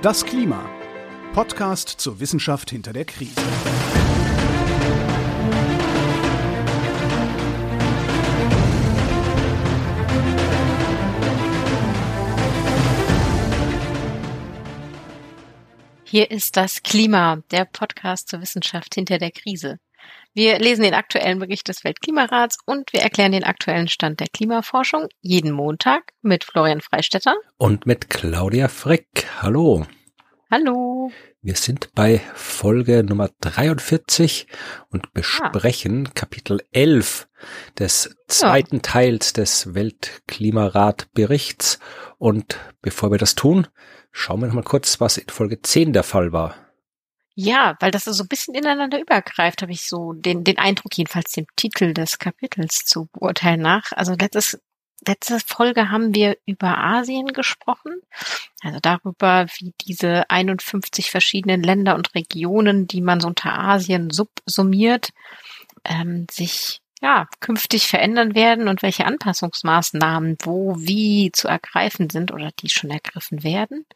Das Klima. Podcast zur Wissenschaft hinter der Krise. Hier ist das Klima, der Podcast zur Wissenschaft hinter der Krise. Wir lesen den aktuellen Bericht des Weltklimarats und wir erklären den aktuellen Stand der Klimaforschung jeden Montag mit Florian Freistetter und mit Claudia Frick. Hallo. Hallo. Wir sind bei Folge Nummer 43 und besprechen ah. Kapitel 11 des zweiten ja. Teils des Weltklimarat-Berichts. Und bevor wir das tun, Schauen wir noch mal kurz, was in Folge 10 der Fall war. Ja, weil das so ein bisschen ineinander übergreift, habe ich so den, den Eindruck, jedenfalls dem Titel des Kapitels zu beurteilen nach. Also letztes, letzte Folge haben wir über Asien gesprochen, also darüber, wie diese 51 verschiedenen Länder und Regionen, die man so unter Asien subsumiert, ähm, sich ja, künftig verändern werden und welche Anpassungsmaßnahmen wo wie zu ergreifen sind oder die schon ergriffen werden.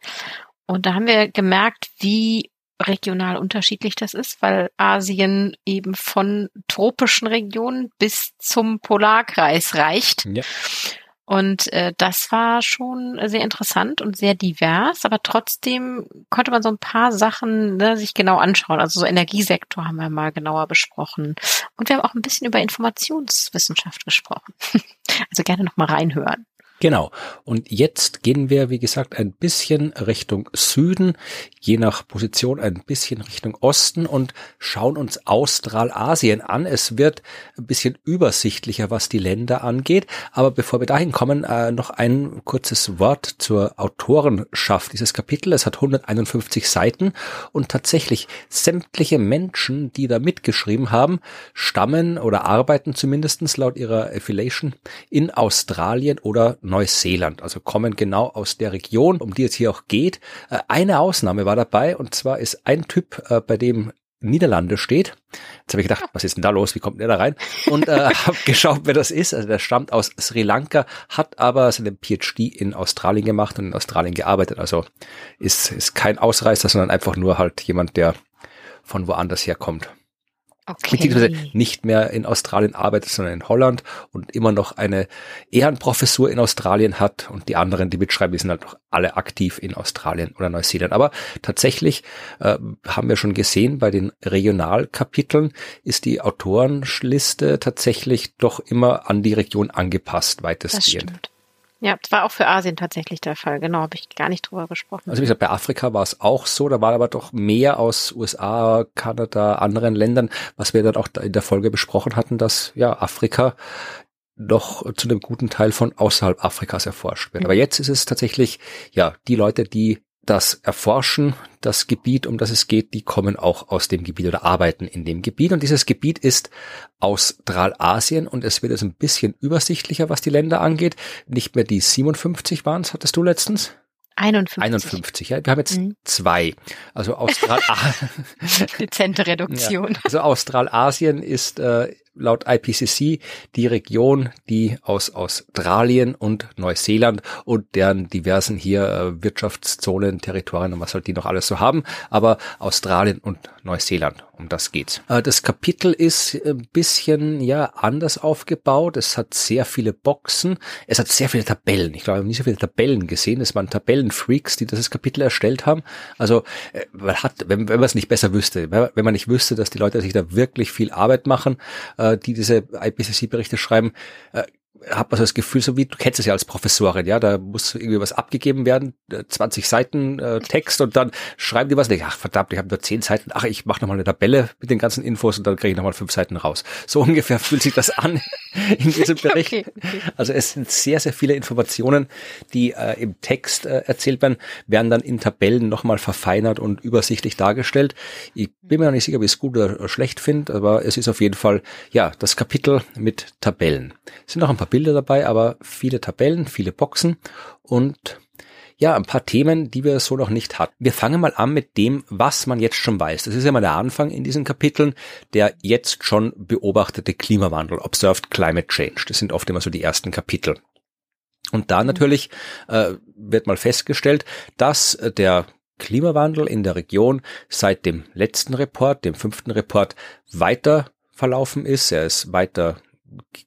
Und da haben wir gemerkt, wie regional unterschiedlich das ist, weil Asien eben von tropischen Regionen bis zum Polarkreis reicht. Ja. Und äh, das war schon sehr interessant und sehr divers, aber trotzdem konnte man so ein paar Sachen ne, sich genau anschauen. Also so Energiesektor haben wir mal genauer besprochen. Und wir haben auch ein bisschen über Informationswissenschaft gesprochen. also gerne nochmal reinhören. Genau. Und jetzt gehen wir, wie gesagt, ein bisschen Richtung Süden, je nach Position ein bisschen Richtung Osten und schauen uns Australasien an. Es wird ein bisschen übersichtlicher, was die Länder angeht. Aber bevor wir dahin kommen, äh, noch ein kurzes Wort zur Autorenschaft dieses Kapitel. Es hat 151 Seiten und tatsächlich sämtliche Menschen, die da mitgeschrieben haben, stammen oder arbeiten zumindestens laut ihrer Affiliation in Australien oder Neuseeland, also kommen genau aus der Region, um die es hier auch geht. Äh, eine Ausnahme war dabei und zwar ist ein Typ, äh, bei dem Niederlande steht. Jetzt habe ich gedacht, was ist denn da los? Wie kommt der da rein? Und äh, habe geschaut, wer das ist. Also der stammt aus Sri Lanka, hat aber seinen PhD in Australien gemacht und in Australien gearbeitet. Also ist, ist kein Ausreißer, sondern einfach nur halt jemand, der von woanders herkommt. Okay. Beziehungsweise nicht mehr in Australien arbeitet, sondern in Holland und immer noch eine Ehrenprofessur in Australien hat und die anderen, die mitschreiben, die sind halt noch alle aktiv in Australien oder Neuseeland. Aber tatsächlich äh, haben wir schon gesehen, bei den Regionalkapiteln ist die Autorenliste tatsächlich doch immer an die Region angepasst, weitestgehend. Ja, das war auch für Asien tatsächlich der Fall. Genau, habe ich gar nicht drüber gesprochen. Also wie gesagt, bei Afrika war es auch so. Da war aber doch mehr aus USA, Kanada, anderen Ländern, was wir dann auch in der Folge besprochen hatten, dass ja Afrika doch zu einem guten Teil von außerhalb Afrikas erforscht wird. Aber jetzt ist es tatsächlich, ja, die Leute, die das erforschen, das Gebiet, um das es geht, die kommen auch aus dem Gebiet oder arbeiten in dem Gebiet. Und dieses Gebiet ist Australasien und es wird jetzt ein bisschen übersichtlicher, was die Länder angeht. Nicht mehr die 57 waren es, hattest du letztens? 51. 51, ja. Wir haben jetzt mhm. zwei. Also Austral Dezente Reduktion. Ja. Also Australasien ist äh, laut IPCC die Region, die aus Australien und Neuseeland und deren diversen hier äh, Wirtschaftszonen, Territorien und was halt die noch alles so haben, aber Australien und Neuseeland, um das geht's. Äh, das Kapitel ist ein bisschen ja anders aufgebaut. Es hat sehr viele Boxen, es hat sehr viele Tabellen. Ich glaube, ich habe nie so viele Tabellen gesehen. Es waren Tabellenfreaks, die das Kapitel erstellt haben. Also äh, man hat, wenn, wenn man es nicht besser wüsste, wenn man nicht wüsste, dass die Leute sich da wirklich viel Arbeit machen, äh, die diese IPCC-Berichte schreiben, hat man so das Gefühl, so wie du kennst es ja als Professorin, ja, da muss irgendwie was abgegeben werden, 20 äh, Seiten äh, Text und dann schreiben die was. Und ich, ach verdammt, ich habe nur 10 Seiten. Ach, ich mache nochmal eine Tabelle mit den ganzen Infos und dann kriege ich nochmal fünf Seiten raus. So ungefähr fühlt sich das an in diesem Bericht. Okay, okay. Also es sind sehr, sehr viele Informationen, die äh, im Text äh, erzählt werden, werden dann in Tabellen nochmal verfeinert und übersichtlich dargestellt. Ich bin mir noch nicht sicher, ob ich es gut oder schlecht finde, aber es ist auf jeden Fall, ja, das Kapitel mit Tabellen. Es sind noch ein paar Bilder dabei, aber viele Tabellen, viele Boxen und ja, ein paar Themen, die wir so noch nicht hatten. Wir fangen mal an mit dem, was man jetzt schon weiß. Das ist ja mal der Anfang in diesen Kapiteln, der jetzt schon beobachtete Klimawandel, Observed Climate Change. Das sind oft immer so die ersten Kapitel. Und da natürlich äh, wird mal festgestellt, dass der Klimawandel in der Region seit dem letzten Report, dem fünften Report, weiter verlaufen ist. Er ist weiter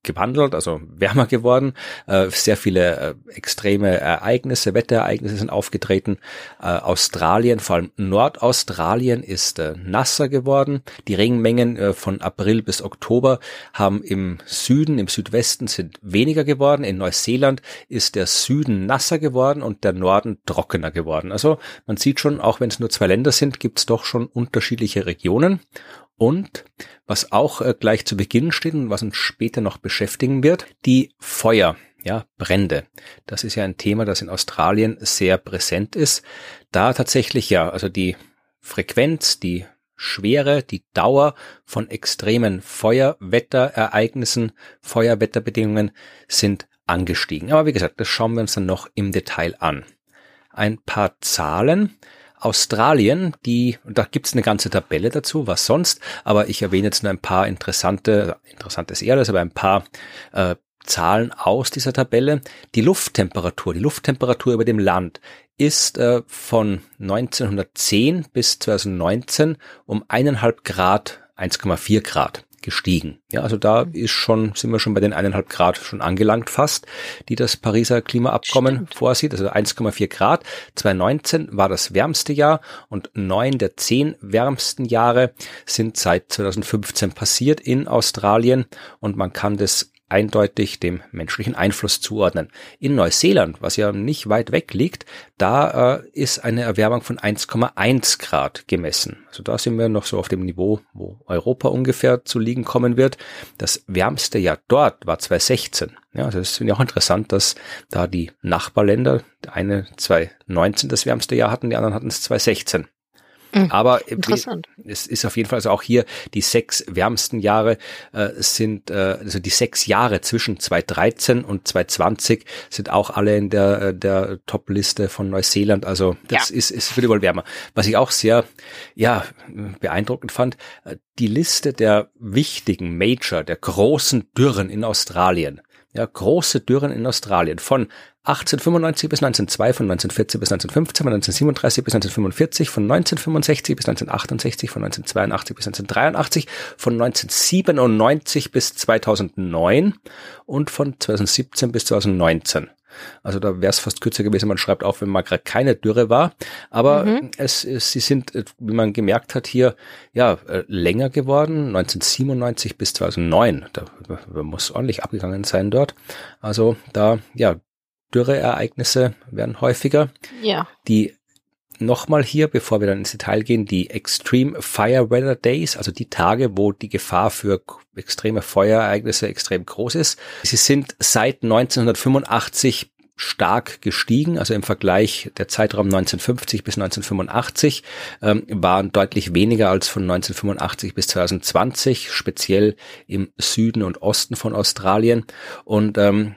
gewandelt, also wärmer geworden. Äh, sehr viele äh, extreme Ereignisse, Wetterereignisse sind aufgetreten. Äh, Australien, vor allem Nordaustralien, ist äh, nasser geworden. Die Regenmengen äh, von April bis Oktober haben im Süden, im Südwesten sind weniger geworden. In Neuseeland ist der Süden nasser geworden und der Norden trockener geworden. Also man sieht schon, auch wenn es nur zwei Länder sind, gibt es doch schon unterschiedliche Regionen. Und was auch äh, gleich zu Beginn steht und was uns später noch beschäftigen wird, die Feuer, ja, Brände. Das ist ja ein Thema, das in Australien sehr präsent ist. Da tatsächlich ja, also die Frequenz, die Schwere, die Dauer von extremen Feuerwetterereignissen, Feuerwetterbedingungen sind angestiegen. Aber wie gesagt, das schauen wir uns dann noch im Detail an. Ein paar Zahlen. Australien, die, da gibt's eine ganze Tabelle dazu, was sonst, aber ich erwähne jetzt nur ein paar interessante, interessantes eher, aber ein paar äh, Zahlen aus dieser Tabelle. Die Lufttemperatur, die Lufttemperatur über dem Land ist äh, von 1910 bis 2019 um eineinhalb Grad, 1,4 Grad gestiegen. Ja, also da mhm. ist schon, sind wir schon bei den eineinhalb Grad schon angelangt fast, die das Pariser Klimaabkommen Stimmt. vorsieht. Also 1,4 Grad. 2019 war das wärmste Jahr und neun der zehn wärmsten Jahre sind seit 2015 passiert in Australien und man kann das eindeutig dem menschlichen Einfluss zuordnen. In Neuseeland, was ja nicht weit weg liegt, da äh, ist eine Erwärmung von 1,1 Grad gemessen. Also da sind wir noch so auf dem Niveau, wo Europa ungefähr zu liegen kommen wird. Das wärmste Jahr dort war 2016. Ja, also es ist ja auch interessant, dass da die Nachbarländer, der eine 2019 das wärmste Jahr hatten, die anderen hatten es 2016. Mhm. Aber Interessant. es ist auf jeden Fall also auch hier die sechs wärmsten Jahre äh, sind äh, also die sechs Jahre zwischen 2013 und 2020 sind auch alle in der äh, der Top-Liste von Neuseeland. Also das ja. ist ist wird wohl wärmer. Was ich auch sehr ja beeindruckend fand, äh, die Liste der wichtigen Major, der großen Dürren in Australien. Ja, große Dürren in Australien von 1895 bis 1902, von 1914 bis 1915, von 1937 bis 1945, von 1965 bis 1968, von 1982 bis 1983, von 1997 bis 2009 und von 2017 bis 2019. Also da wäre es fast kürzer gewesen. Man schreibt auch, wenn mal gerade keine Dürre war. Aber mhm. es, es, sie sind, wie man gemerkt hat, hier ja äh, länger geworden. 1997 bis 2009. Da, da muss ordentlich abgegangen sein dort. Also da ja Dürreereignisse werden häufiger. Ja. Die nochmal hier, bevor wir dann ins Detail gehen, die Extreme Fire Weather Days, also die Tage, wo die Gefahr für extreme Feuerereignisse extrem groß ist. Sie sind seit 1985 stark gestiegen, also im Vergleich der Zeitraum 1950 bis 1985 ähm, waren deutlich weniger als von 1985 bis 2020, speziell im Süden und Osten von Australien. Und ähm,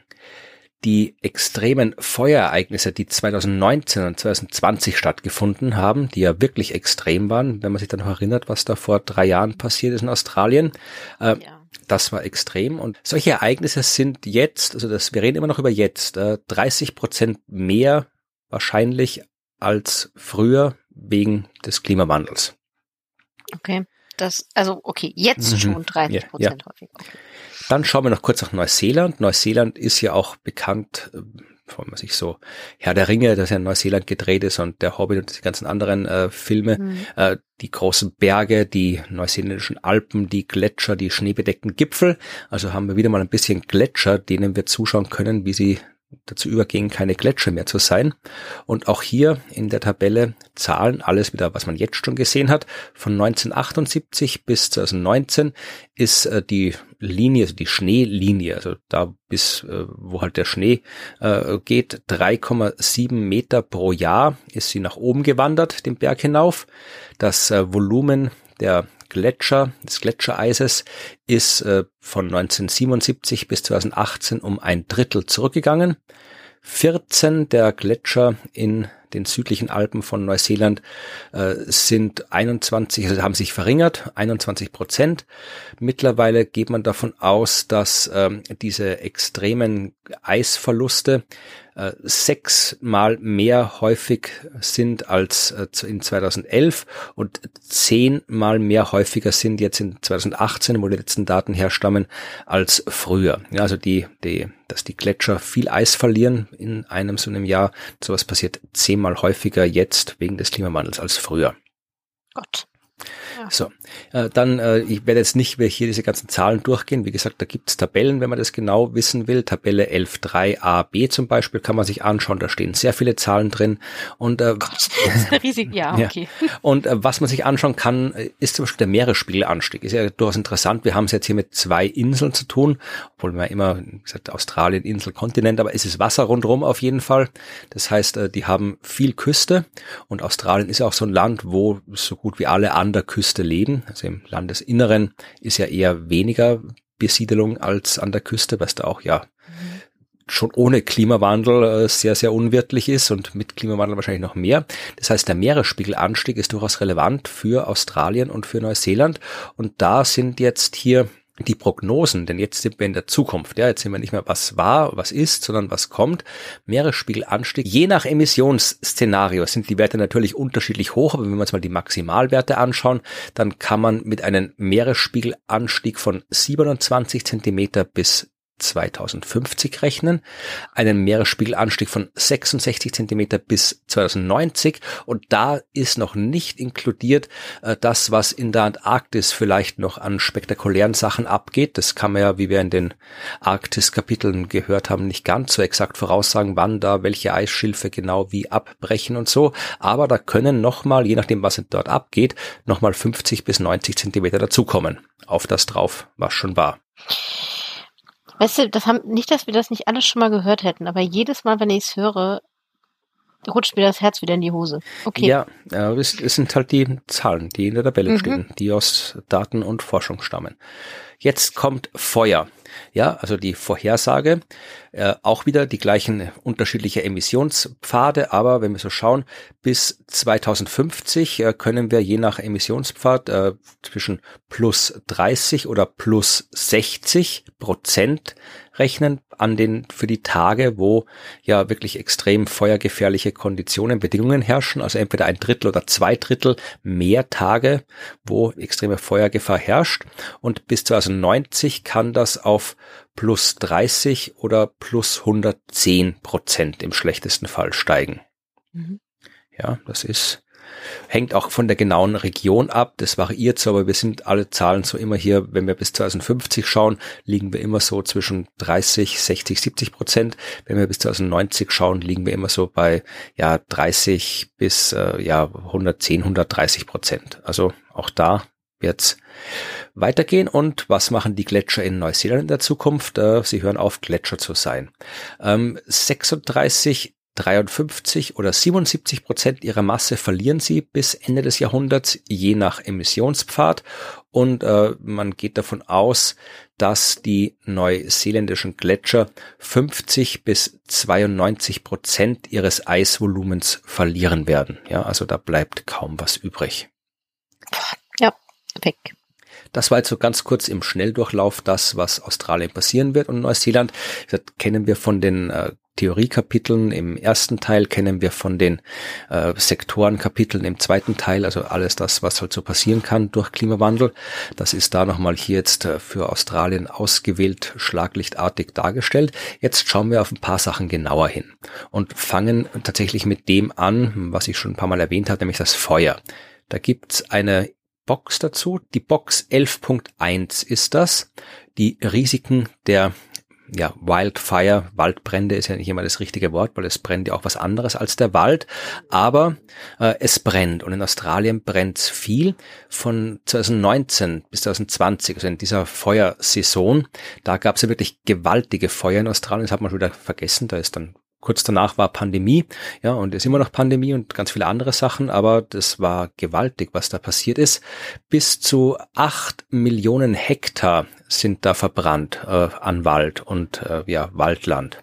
die extremen Feuerereignisse, die 2019 und 2020 stattgefunden haben, die ja wirklich extrem waren, wenn man sich dann noch erinnert, was da vor drei Jahren passiert ist in Australien. Äh, ja. Das war extrem und solche Ereignisse sind jetzt, also das, wir reden immer noch über jetzt, äh, 30 Prozent mehr wahrscheinlich als früher wegen des Klimawandels. Okay, das, also okay, jetzt mhm. schon 30 Prozent ja, häufig. Okay. Dann schauen wir noch kurz nach Neuseeland. Neuseeland ist ja auch bekannt, äh, wenn man sich so Herr der Ringe, das ja in Neuseeland gedreht ist und der Hobbit und die ganzen anderen äh, Filme, mhm. äh, die großen Berge, die neuseeländischen Alpen, die Gletscher, die schneebedeckten Gipfel. Also haben wir wieder mal ein bisschen Gletscher, denen wir zuschauen können, wie sie dazu übergehen, keine Gletscher mehr zu sein. Und auch hier in der Tabelle Zahlen, alles wieder, was man jetzt schon gesehen hat. Von 1978 bis 2019 ist äh, die Linie, also die Schneelinie, also da bis, äh, wo halt der Schnee äh, geht, 3,7 Meter pro Jahr ist sie nach oben gewandert, den Berg hinauf. Das Volumen der Gletscher, des Gletschereises ist äh, von 1977 bis 2018 um ein Drittel zurückgegangen. 14 der Gletscher in den südlichen Alpen von Neuseeland äh, sind 21, also haben sich verringert, 21 Prozent. Mittlerweile geht man davon aus, dass ähm, diese extremen Eisverluste äh, sechsmal mehr häufig sind als äh, in 2011 und zehnmal mehr häufiger sind jetzt in 2018, wo die letzten Daten herstammen, als früher. Ja, also die, die, dass die Gletscher viel Eis verlieren in einem so einem Jahr, sowas passiert zehnmal häufiger jetzt wegen des Klimawandels als früher. Gott. So, äh, dann, äh, ich werde jetzt nicht mehr hier diese ganzen Zahlen durchgehen. Wie gesagt, da gibt's Tabellen, wenn man das genau wissen will. Tabelle 11.3a, b zum Beispiel kann man sich anschauen. Da stehen sehr viele Zahlen drin. Und, äh, Gott, das ist riesig, ja, okay. Ja. Und äh, was man sich anschauen kann, äh, ist zum Beispiel der Meeresspiegelanstieg. Ist ja durchaus interessant. Wir haben es jetzt hier mit zwei Inseln zu tun, obwohl man immer wie gesagt Australien, Insel, Kontinent, aber es ist Wasser rundherum auf jeden Fall. Das heißt, äh, die haben viel Küste und Australien ist ja auch so ein Land, wo so gut wie alle an der Küste Küste Also im Landesinneren ist ja eher weniger Besiedelung als an der Küste, was da auch ja schon ohne Klimawandel äh, sehr, sehr unwirtlich ist und mit Klimawandel wahrscheinlich noch mehr. Das heißt, der Meeresspiegelanstieg ist durchaus relevant für Australien und für Neuseeland. Und da sind jetzt hier die Prognosen, denn jetzt sind wir in der Zukunft, ja, jetzt sind wir nicht mehr was war, was ist, sondern was kommt. Meeresspiegelanstieg. Je nach Emissionsszenario sind die Werte natürlich unterschiedlich hoch, aber wenn wir uns mal die Maximalwerte anschauen, dann kann man mit einem Meeresspiegelanstieg von 27 Zentimeter bis 2050 rechnen, einen Meeresspiegelanstieg von 66 Zentimeter bis 2090 und da ist noch nicht inkludiert äh, das, was in der Antarktis vielleicht noch an spektakulären Sachen abgeht. Das kann man ja, wie wir in den Arktis-Kapiteln gehört haben, nicht ganz so exakt voraussagen, wann da welche Eisschilfe genau wie abbrechen und so. Aber da können nochmal, je nachdem, was dort abgeht, nochmal 50 bis 90 Zentimeter dazukommen auf das drauf, was schon war. Weißt du, das haben, nicht, dass wir das nicht alles schon mal gehört hätten, aber jedes Mal, wenn ich es höre, rutscht mir das Herz wieder in die Hose. Okay. Ja, äh, es, es sind halt die Zahlen, die in der Tabelle mhm. stehen, die aus Daten und Forschung stammen. Jetzt kommt Feuer. Ja, also die Vorhersage, äh, auch wieder die gleichen unterschiedliche Emissionspfade, aber wenn wir so schauen, bis 2050 äh, können wir je nach Emissionspfad äh, zwischen plus 30 oder plus 60 Prozent rechnen an den, für die Tage, wo ja wirklich extrem feuergefährliche Konditionen, Bedingungen herrschen, also entweder ein Drittel oder zwei Drittel mehr Tage, wo extreme Feuergefahr herrscht. Und bis 2090 kann das auf plus 30 oder plus 110 Prozent im schlechtesten Fall steigen. Mhm. Ja, das ist Hängt auch von der genauen Region ab. Das variiert so, aber wir sind alle Zahlen so immer hier, wenn wir bis 2050 schauen, liegen wir immer so zwischen 30, 60, 70 Prozent. Wenn wir bis 2090 schauen, liegen wir immer so bei, ja, 30 bis, äh, ja, 110, 130 Prozent. Also auch da wird's weitergehen. Und was machen die Gletscher in Neuseeland in der Zukunft? Äh, sie hören auf, Gletscher zu sein. 36 ähm, 53 oder 77 Prozent ihrer Masse verlieren sie bis Ende des Jahrhunderts, je nach Emissionspfad. Und äh, man geht davon aus, dass die neuseeländischen Gletscher 50 bis 92 Prozent ihres Eisvolumens verlieren werden. Ja, also da bleibt kaum was übrig. Ja, weg. Das war jetzt so ganz kurz im Schnelldurchlauf das, was Australien passieren wird und Neuseeland. Das kennen wir von den äh, Theoriekapiteln im ersten Teil, kennen wir von den äh, Sektorenkapiteln im zweiten Teil, also alles das, was halt so passieren kann durch Klimawandel. Das ist da nochmal hier jetzt äh, für Australien ausgewählt schlaglichtartig dargestellt. Jetzt schauen wir auf ein paar Sachen genauer hin und fangen tatsächlich mit dem an, was ich schon ein paar Mal erwähnt habe, nämlich das Feuer. Da gibt's eine Box dazu. Die Box 11.1 ist das. Die Risiken der ja, Wildfire, Waldbrände ist ja nicht immer das richtige Wort, weil es brennt ja auch was anderes als der Wald, aber äh, es brennt und in Australien brennt viel. Von 2019 bis 2020, also in dieser Feuersaison, da gab es ja wirklich gewaltige Feuer in Australien, das hat man schon wieder vergessen, da ist dann Kurz danach war Pandemie, ja, und ist immer noch Pandemie und ganz viele andere Sachen, aber das war gewaltig, was da passiert ist. Bis zu acht Millionen Hektar sind da verbrannt äh, an Wald und äh, ja, Waldland.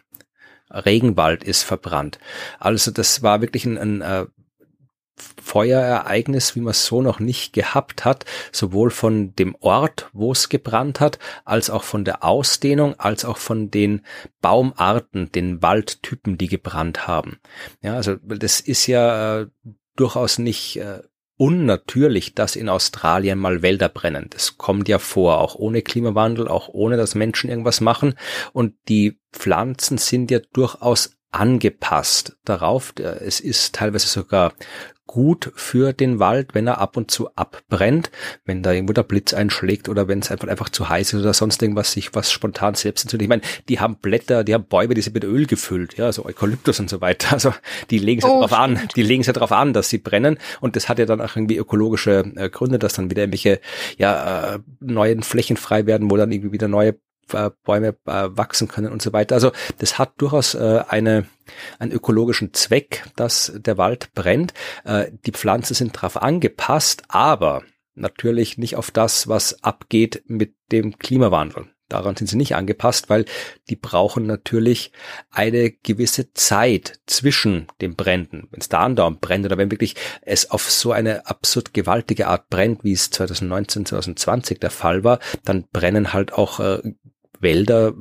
Regenwald ist verbrannt. Also das war wirklich ein, ein äh, Feuerereignis, wie man es so noch nicht gehabt hat, sowohl von dem Ort, wo es gebrannt hat, als auch von der Ausdehnung, als auch von den Baumarten, den Waldtypen, die gebrannt haben. Ja, also das ist ja äh, durchaus nicht äh, unnatürlich, dass in Australien mal Wälder brennen. Das kommt ja vor, auch ohne Klimawandel, auch ohne dass Menschen irgendwas machen. Und die Pflanzen sind ja durchaus angepasst darauf. Es ist teilweise sogar gut für den Wald, wenn er ab und zu abbrennt, wenn da irgendwo der Blitz einschlägt oder wenn es einfach einfach zu heiß ist oder sonst irgendwas sich was spontan selbst entzündet. Ich meine, die haben Blätter, die haben Bäume, die sind mit Öl gefüllt, ja, so Eukalyptus und so weiter. Also die legen es oh, ja darauf an, die legen es ja darauf an, dass sie brennen und das hat ja dann auch irgendwie ökologische äh, Gründe, dass dann wieder irgendwelche ja äh, neuen Flächen frei werden, wo dann irgendwie wieder neue äh, Bäume äh, wachsen können und so weiter. Also das hat durchaus äh, eine, einen ökologischen Zweck, dass der Wald brennt. Die Pflanzen sind darauf angepasst, aber natürlich nicht auf das, was abgeht mit dem Klimawandel. Daran sind sie nicht angepasst, weil die brauchen natürlich eine gewisse Zeit zwischen den Bränden. Wenn es da andauernd brennt oder wenn wirklich es auf so eine absurd gewaltige Art brennt, wie es 2019, 2020 der Fall war, dann brennen halt auch äh, Wälder,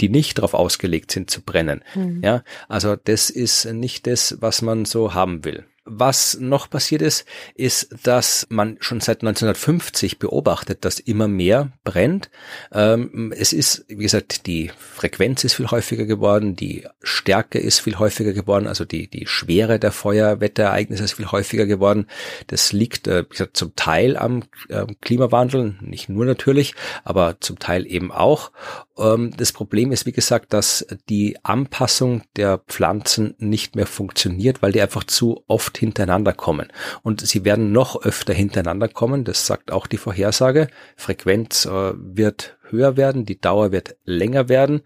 die nicht darauf ausgelegt sind zu brennen. Mhm. Ja, also das ist nicht das, was man so haben will. Was noch passiert ist, ist, dass man schon seit 1950 beobachtet, dass immer mehr brennt. Ähm, es ist, wie gesagt, die Frequenz ist viel häufiger geworden, die Stärke ist viel häufiger geworden, also die, die Schwere der Feuerwetterereignisse ist viel häufiger geworden. Das liegt, äh, wie gesagt, zum Teil am Klimawandel, nicht nur natürlich, aber zum Teil eben auch. Ähm, das Problem ist, wie gesagt, dass die Anpassung der Pflanzen nicht mehr funktioniert, weil die einfach zu oft hintereinander kommen. Und sie werden noch öfter hintereinander kommen, das sagt auch die Vorhersage. Frequenz äh, wird höher werden, die Dauer wird länger werden,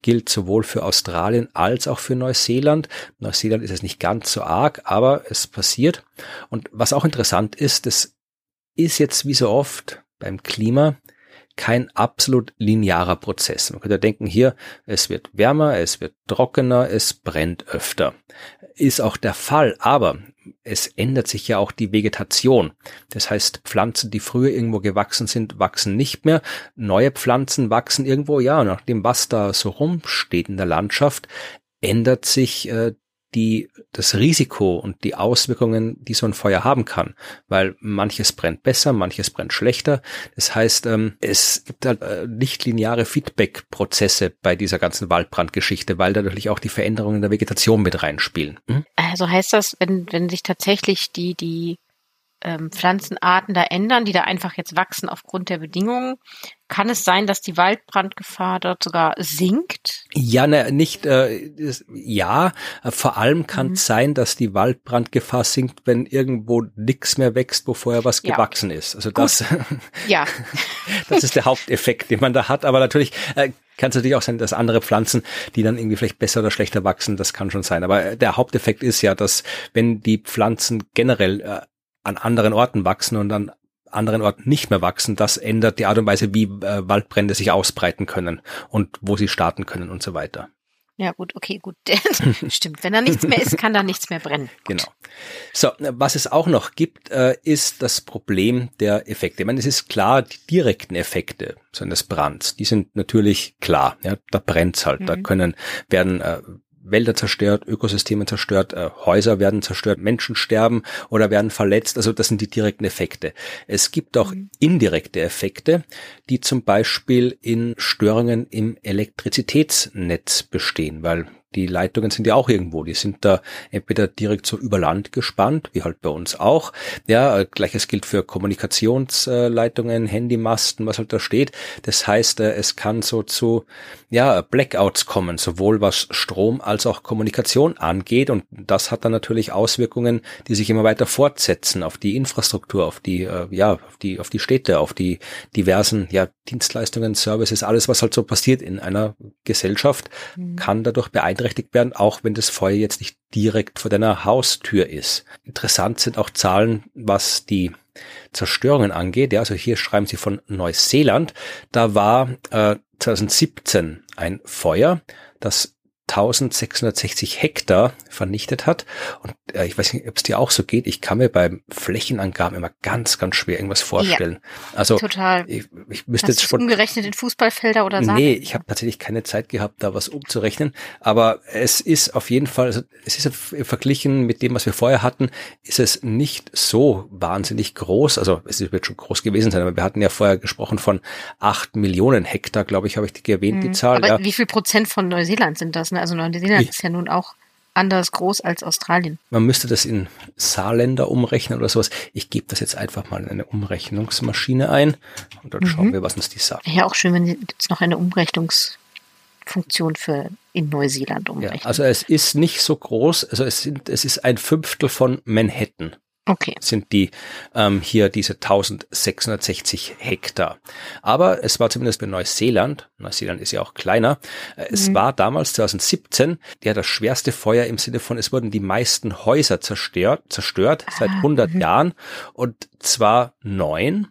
gilt sowohl für Australien als auch für Neuseeland. Neuseeland ist es nicht ganz so arg, aber es passiert. Und was auch interessant ist, das ist jetzt wie so oft beim Klima kein absolut linearer Prozess. Man könnte denken, hier, es wird wärmer, es wird trockener, es brennt öfter. Ist auch der Fall, aber es ändert sich ja auch die Vegetation. Das heißt, Pflanzen, die früher irgendwo gewachsen sind, wachsen nicht mehr. Neue Pflanzen wachsen irgendwo, ja, nachdem was da so rumsteht in der Landschaft, ändert sich äh, die, das Risiko und die Auswirkungen, die so ein Feuer haben kann, weil manches brennt besser, manches brennt schlechter. Das heißt, ähm, es gibt halt äh, nicht lineare Feedback-Prozesse bei dieser ganzen Waldbrandgeschichte, weil da natürlich auch die Veränderungen der Vegetation mit reinspielen. Hm? Also heißt das, wenn, wenn sich tatsächlich die, die ähm, Pflanzenarten da ändern, die da einfach jetzt wachsen aufgrund der Bedingungen, kann es sein, dass die Waldbrandgefahr dort sogar sinkt? Ja, ne, nicht, äh, ja, vor allem kann es mhm. sein, dass die Waldbrandgefahr sinkt, wenn irgendwo nichts mehr wächst, wo vorher was ja, gewachsen okay. ist. Also das, ja. das ist der Haupteffekt, den man da hat. Aber natürlich äh, kann es natürlich auch sein, dass andere Pflanzen, die dann irgendwie vielleicht besser oder schlechter wachsen, das kann schon sein. Aber der Haupteffekt ist ja, dass wenn die Pflanzen generell äh, an anderen Orten wachsen und an anderen Orten nicht mehr wachsen, das ändert die Art und Weise, wie äh, Waldbrände sich ausbreiten können und wo sie starten können und so weiter. Ja, gut, okay, gut. Stimmt. Wenn da nichts mehr ist, kann da nichts mehr brennen. Gut. Genau. So, was es auch noch gibt, äh, ist das Problem der Effekte. Ich meine, es ist klar, die direkten Effekte so eines Brands, die sind natürlich klar. Ja, da brennt's halt. Mhm. Da können, werden äh, Wälder zerstört, Ökosysteme zerstört, äh, Häuser werden zerstört, Menschen sterben oder werden verletzt. Also das sind die direkten Effekte. Es gibt auch mhm. indirekte Effekte, die zum Beispiel in Störungen im Elektrizitätsnetz bestehen, weil die Leitungen sind ja auch irgendwo, die sind da entweder direkt so über Land gespannt, wie halt bei uns auch. Ja, äh, gleiches gilt für Kommunikationsleitungen, Handymasten, was halt da steht. Das heißt, äh, es kann so zu ja, Blackouts kommen, sowohl was Strom als auch Kommunikation angeht. Und das hat dann natürlich Auswirkungen, die sich immer weiter fortsetzen auf die Infrastruktur, auf die, äh, ja, auf die, auf die Städte, auf die diversen, ja, Dienstleistungen, Services, alles, was halt so passiert in einer Gesellschaft, mhm. kann dadurch beeinträchtigt werden, auch wenn das Feuer jetzt nicht direkt vor deiner Haustür ist. Interessant sind auch Zahlen, was die Zerstörungen angeht. Ja, also hier schreiben sie von Neuseeland. Da war äh, 2017 ein Feuer, das 1660 Hektar vernichtet hat. Und äh, ich weiß nicht, ob es dir auch so geht. Ich kann mir beim Flächenangaben immer ganz, ganz schwer irgendwas vorstellen. Ja, also total. Ich, ich müsste Hast jetzt schon umgerechnet in Fußballfelder oder so. Nee, ich habe tatsächlich keine Zeit gehabt, da was umzurechnen. Aber es ist auf jeden Fall, also es ist verglichen mit dem, was wir vorher hatten, ist es nicht so wahnsinnig groß. Also es wird schon groß gewesen sein, aber wir hatten ja vorher gesprochen von acht Millionen Hektar, glaube ich, habe ich die erwähnt, mhm. die Zahl. Aber ja. wie viel Prozent von Neuseeland sind das? Ne? Also Neuseeland ich, ist ja nun auch anders groß als Australien. Man müsste das in Saarländer umrechnen oder sowas. Ich gebe das jetzt einfach mal in eine Umrechnungsmaschine ein und dann mhm. schauen wir, was uns die sagt. Ja, auch schön, wenn jetzt noch eine Umrechnungsfunktion für in Neuseeland umrechnen. Ja, also es ist nicht so groß, also es sind, es ist ein Fünftel von Manhattan. Okay. Sind die ähm, hier diese 1660 Hektar. Aber es war zumindest bei Neuseeland, Neuseeland ist ja auch kleiner, äh, es mhm. war damals 2017 ja das schwerste Feuer im Sinne von, es wurden die meisten Häuser zerstört, zerstört ah, seit 100 mhm. Jahren und zwar neun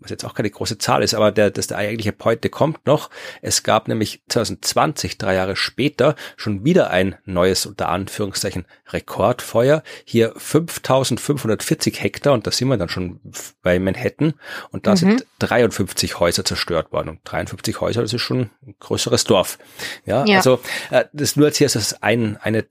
was jetzt auch keine große Zahl ist, aber der, das der eigentliche Point kommt noch. Es gab nämlich 2020, drei Jahre später, schon wieder ein neues, unter Anführungszeichen, Rekordfeuer. Hier 5540 Hektar und da sind wir dann schon bei Manhattan und da mhm. sind 53 Häuser zerstört worden. Und 53 Häuser, das ist schon ein größeres Dorf. Ja, ja. also äh, das nur jetzt hier ist das ein, eine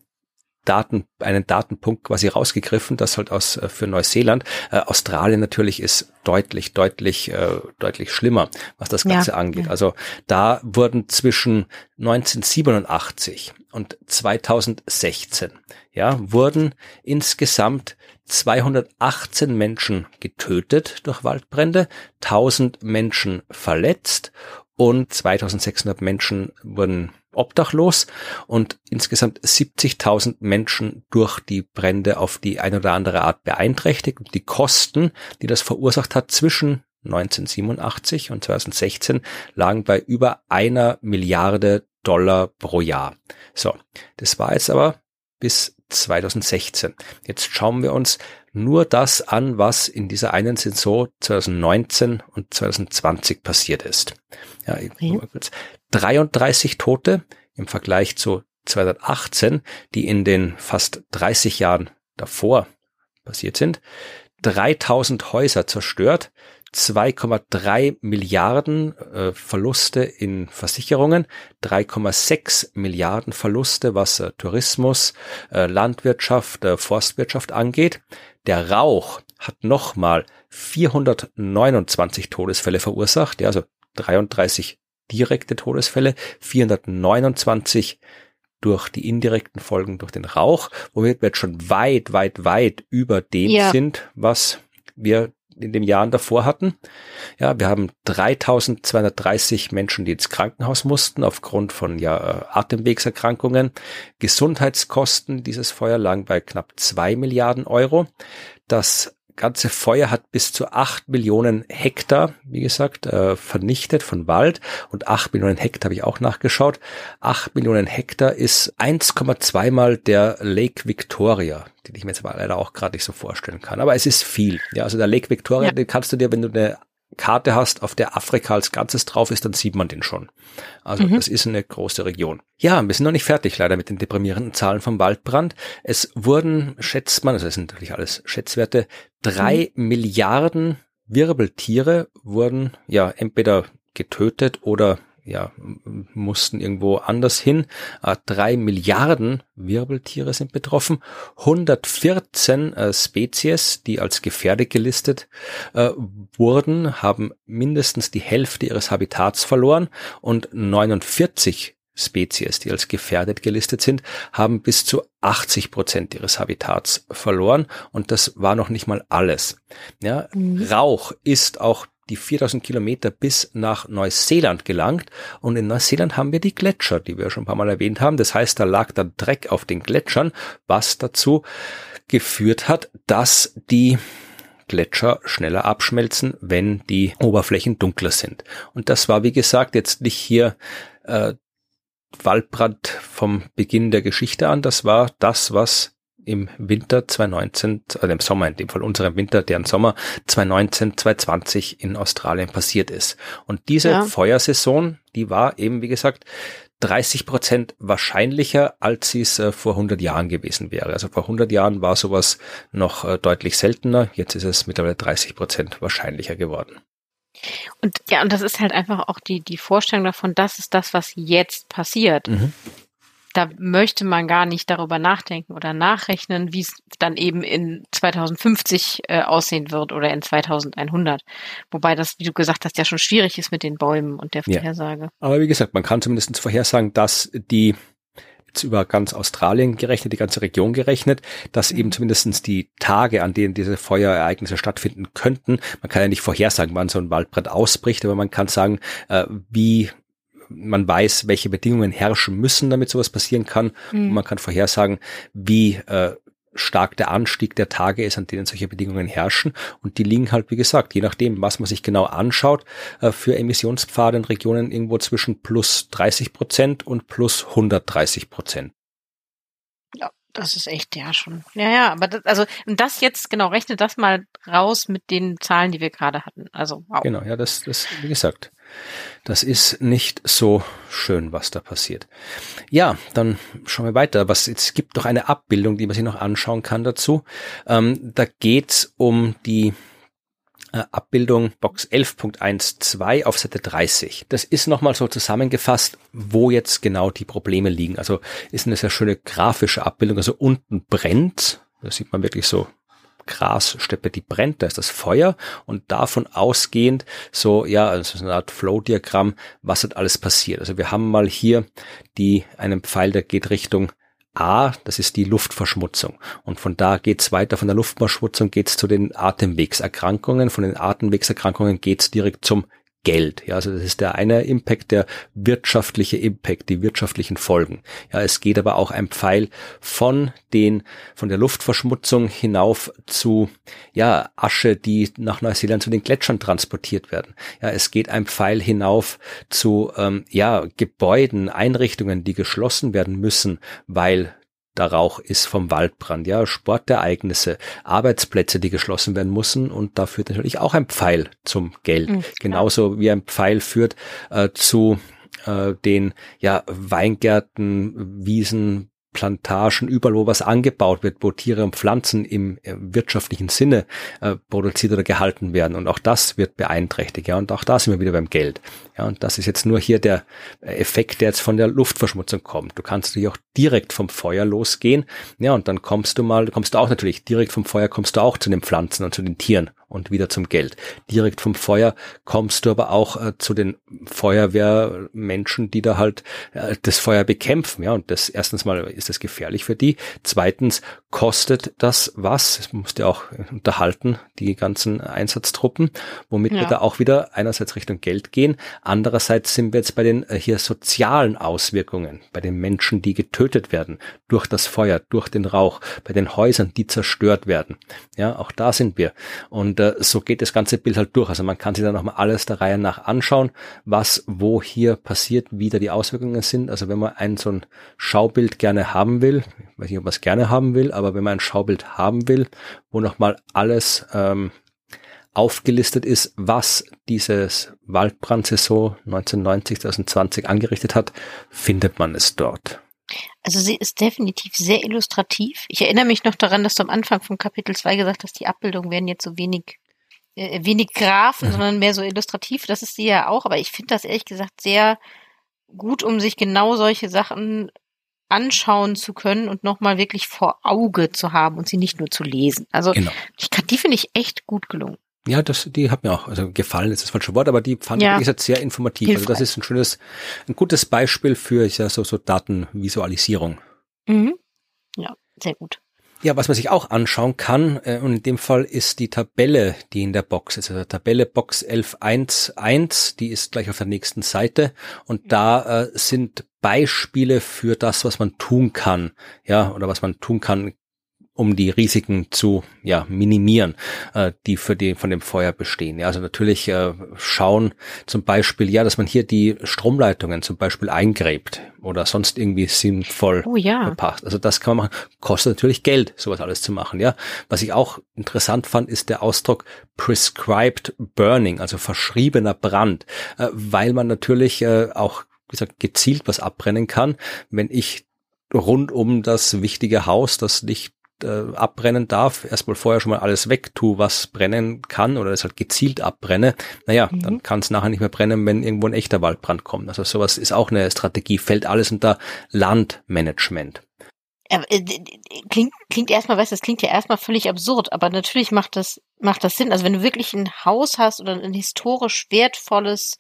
Daten, einen Datenpunkt quasi rausgegriffen, das halt aus äh, für Neuseeland. Äh, Australien natürlich ist deutlich, deutlich, äh, deutlich schlimmer, was das Ganze ja, angeht. Ja. Also da wurden zwischen 1987 und 2016, ja, wurden insgesamt 218 Menschen getötet durch Waldbrände, 1000 Menschen verletzt und 2600 Menschen wurden obdachlos und insgesamt 70.000 Menschen durch die Brände auf die eine oder andere Art beeinträchtigt. Die Kosten, die das verursacht hat zwischen 1987 und 2016 lagen bei über einer Milliarde Dollar pro Jahr. So, das war jetzt aber bis 2016. Jetzt schauen wir uns nur das an, was in dieser einen Saison 2019 und 2020 passiert ist. Ja, okay. 33 Tote im Vergleich zu 2018, die in den fast 30 Jahren davor passiert sind. 3000 Häuser zerstört, 2,3 Milliarden äh, Verluste in Versicherungen, 3,6 Milliarden Verluste, was äh, Tourismus, äh, Landwirtschaft, äh, Forstwirtschaft angeht. Der Rauch hat nochmal 429 Todesfälle verursacht, ja, also 33 direkte Todesfälle, 429 durch die indirekten Folgen durch den Rauch, womit wir jetzt schon weit, weit, weit über dem ja. sind, was wir in den Jahren davor hatten. Ja, wir haben 3230 Menschen, die ins Krankenhaus mussten aufgrund von ja, äh, Atemwegserkrankungen. Gesundheitskosten dieses Feuer lagen bei knapp zwei Milliarden Euro. Das ganze Feuer hat bis zu acht Millionen Hektar, wie gesagt, äh, vernichtet von Wald. Und acht Millionen Hektar habe ich auch nachgeschaut. Acht Millionen Hektar ist 1,2 mal der Lake Victoria, den ich mir jetzt aber leider auch gerade nicht so vorstellen kann. Aber es ist viel. Ja, also der Lake Victoria, ja. den kannst du dir, wenn du eine Karte hast, auf der Afrika als Ganzes drauf ist, dann sieht man den schon. Also mhm. das ist eine große Region. Ja, wir sind noch nicht fertig leider mit den deprimierenden Zahlen vom Waldbrand. Es wurden, schätzt man, also das sind natürlich alles Schätzwerte, drei mhm. Milliarden Wirbeltiere wurden ja entweder getötet oder ja, mussten irgendwo anders hin. Äh, drei Milliarden Wirbeltiere sind betroffen. 114 äh, Spezies, die als gefährdet gelistet äh, wurden, haben mindestens die Hälfte ihres Habitats verloren und 49 Spezies, die als gefährdet gelistet sind, haben bis zu 80 Prozent ihres Habitats verloren und das war noch nicht mal alles. Ja, mhm. Rauch ist auch die 4000 Kilometer bis nach Neuseeland gelangt. Und in Neuseeland haben wir die Gletscher, die wir schon ein paar Mal erwähnt haben. Das heißt, da lag dann Dreck auf den Gletschern, was dazu geführt hat, dass die Gletscher schneller abschmelzen, wenn die Oberflächen dunkler sind. Und das war, wie gesagt, jetzt nicht hier äh, Waldbrand vom Beginn der Geschichte an. Das war das, was im Winter 2019, also im Sommer in dem Fall unserem Winter, deren Sommer 2019, 2020 in Australien passiert ist. Und diese ja. Feuersaison, die war eben, wie gesagt, 30 Prozent wahrscheinlicher, als sie es äh, vor 100 Jahren gewesen wäre. Also vor 100 Jahren war sowas noch äh, deutlich seltener. Jetzt ist es mittlerweile 30 Prozent wahrscheinlicher geworden. Und ja, und das ist halt einfach auch die, die Vorstellung davon, das ist das, was jetzt passiert. Mhm da möchte man gar nicht darüber nachdenken oder nachrechnen, wie es dann eben in 2050 äh, aussehen wird oder in 2100. Wobei das, wie du gesagt hast, ja schon schwierig ist mit den Bäumen und der Vorhersage. Ja. Aber wie gesagt, man kann zumindest vorhersagen, dass die jetzt über ganz Australien gerechnet, die ganze Region gerechnet, dass eben zumindestens die Tage, an denen diese Feuerereignisse stattfinden könnten, man kann ja nicht vorhersagen, wann so ein Waldbrand ausbricht, aber man kann sagen, äh, wie man weiß, welche Bedingungen herrschen müssen, damit sowas passieren kann. Mhm. Und man kann vorhersagen, wie äh, stark der Anstieg der Tage ist, an denen solche Bedingungen herrschen. Und die liegen halt, wie gesagt, je nachdem, was man sich genau anschaut, äh, für Emissionspfade in Regionen irgendwo zwischen plus 30 Prozent und plus 130 Prozent. Ja, das ist echt ja schon. Ja, ja, aber das, also und das jetzt genau rechnet das mal raus mit den Zahlen, die wir gerade hatten. Also wow. Genau, ja, das, das wie gesagt. Das ist nicht so schön, was da passiert. Ja, dann schauen wir weiter. Was jetzt gibt doch eine Abbildung, die man sich noch anschauen kann dazu. Ähm, da geht's um die äh, Abbildung Box 11.12 auf Seite 30. Das ist nochmal so zusammengefasst, wo jetzt genau die Probleme liegen. Also ist eine sehr schöne grafische Abbildung. Also unten brennt, da sieht man wirklich so Grassteppe, die brennt, da ist das Feuer und davon ausgehend so, ja, also so eine Art Flow-Diagramm, was hat alles passiert. Also wir haben mal hier die, einen Pfeil, der geht Richtung A, das ist die Luftverschmutzung. Und von da geht's weiter, von der Luftverschmutzung geht's zu den Atemwegserkrankungen, von den Atemwegserkrankungen geht's direkt zum Geld. Ja, also das ist der eine Impact, der wirtschaftliche Impact, die wirtschaftlichen Folgen. Ja, es geht aber auch ein Pfeil von den, von der Luftverschmutzung hinauf zu, ja, Asche, die nach Neuseeland zu den Gletschern transportiert werden. Ja, es geht ein Pfeil hinauf zu, ähm, ja, Gebäuden, Einrichtungen, die geschlossen werden müssen, weil der Rauch ist vom Waldbrand, ja, Sportereignisse, Arbeitsplätze, die geschlossen werden müssen und da führt natürlich auch ein Pfeil zum Geld. Mhm, Genauso wie ein Pfeil führt äh, zu äh, den ja Weingärten, Wiesen, Plantagen, überall wo was angebaut wird, wo Tiere und Pflanzen im äh, wirtschaftlichen Sinne äh, produziert oder gehalten werden. Und auch das wird beeinträchtigt. Ja, und auch da sind wir wieder beim Geld. Ja, und das ist jetzt nur hier der Effekt, der jetzt von der Luftverschmutzung kommt. Du kannst natürlich auch direkt vom Feuer losgehen. Ja, und dann kommst du mal, kommst du auch natürlich direkt vom Feuer kommst du auch zu den Pflanzen und zu den Tieren und wieder zum Geld. Direkt vom Feuer kommst du aber auch äh, zu den Feuerwehrmenschen, die da halt äh, das Feuer bekämpfen. Ja, und das erstens mal ist das gefährlich für die. Zweitens kostet das was. Es musst ja auch unterhalten, die ganzen Einsatztruppen, womit ja. wir da auch wieder einerseits Richtung Geld gehen. Andererseits sind wir jetzt bei den äh, hier sozialen Auswirkungen, bei den Menschen, die getötet werden durch das Feuer, durch den Rauch, bei den Häusern, die zerstört werden. Ja, auch da sind wir. Und und äh, so geht das ganze Bild halt durch. Also man kann sich dann nochmal alles der Reihe nach anschauen, was wo hier passiert, wie da die Auswirkungen sind. Also wenn man ein so ein Schaubild gerne haben will, ich weiß nicht, ob man es gerne haben will, aber wenn man ein Schaubild haben will, wo nochmal alles ähm, aufgelistet ist, was dieses Waldbrandsaison 1990, 2020 angerichtet hat, findet man es dort. Also sie ist definitiv sehr illustrativ. Ich erinnere mich noch daran, dass du am Anfang von Kapitel 2 gesagt hast, die Abbildungen werden jetzt so wenig, äh, wenig Graphen, mhm. sondern mehr so illustrativ. Das ist sie ja auch, aber ich finde das ehrlich gesagt sehr gut, um sich genau solche Sachen anschauen zu können und nochmal wirklich vor Auge zu haben und sie nicht nur zu lesen. Also genau. ich kann, die finde ich echt gut gelungen. Ja, das, die hat mir auch also gefallen, ist das falsche Wort, aber die fand ja. ich sehr informativ. Hilfreich. Also das ist ein schönes, ein gutes Beispiel für ja, so, so Datenvisualisierung. Mhm. Ja, sehr gut. Ja, was man sich auch anschauen kann, äh, und in dem Fall ist die Tabelle, die in der Box ist, also Tabelle Box 11.1.1, die ist gleich auf der nächsten Seite und da äh, sind Beispiele für das, was man tun kann, ja, oder was man tun kann um die Risiken zu ja, minimieren, äh, die für die von dem Feuer bestehen. Ja, also natürlich äh, schauen zum Beispiel, ja, dass man hier die Stromleitungen zum Beispiel eingräbt oder sonst irgendwie sinnvoll oh, ja. verpackt. Also das kann man machen. Kostet natürlich Geld, sowas alles zu machen. Ja, was ich auch interessant fand, ist der Ausdruck prescribed burning, also verschriebener Brand, äh, weil man natürlich äh, auch wie gesagt, gezielt was abbrennen kann. Wenn ich rund um das wichtige Haus, das nicht äh, abbrennen darf, erstmal vorher schon mal alles weg tue, was brennen kann oder es halt gezielt abbrenne, naja, mhm. dann kann es nachher nicht mehr brennen, wenn irgendwo ein echter Waldbrand kommt. Also sowas ist auch eine Strategie, fällt alles unter Landmanagement. Äh, klingt, klingt erstmal, weißt du, das klingt ja erstmal völlig absurd, aber natürlich macht das, macht das Sinn. Also wenn du wirklich ein Haus hast oder ein historisch wertvolles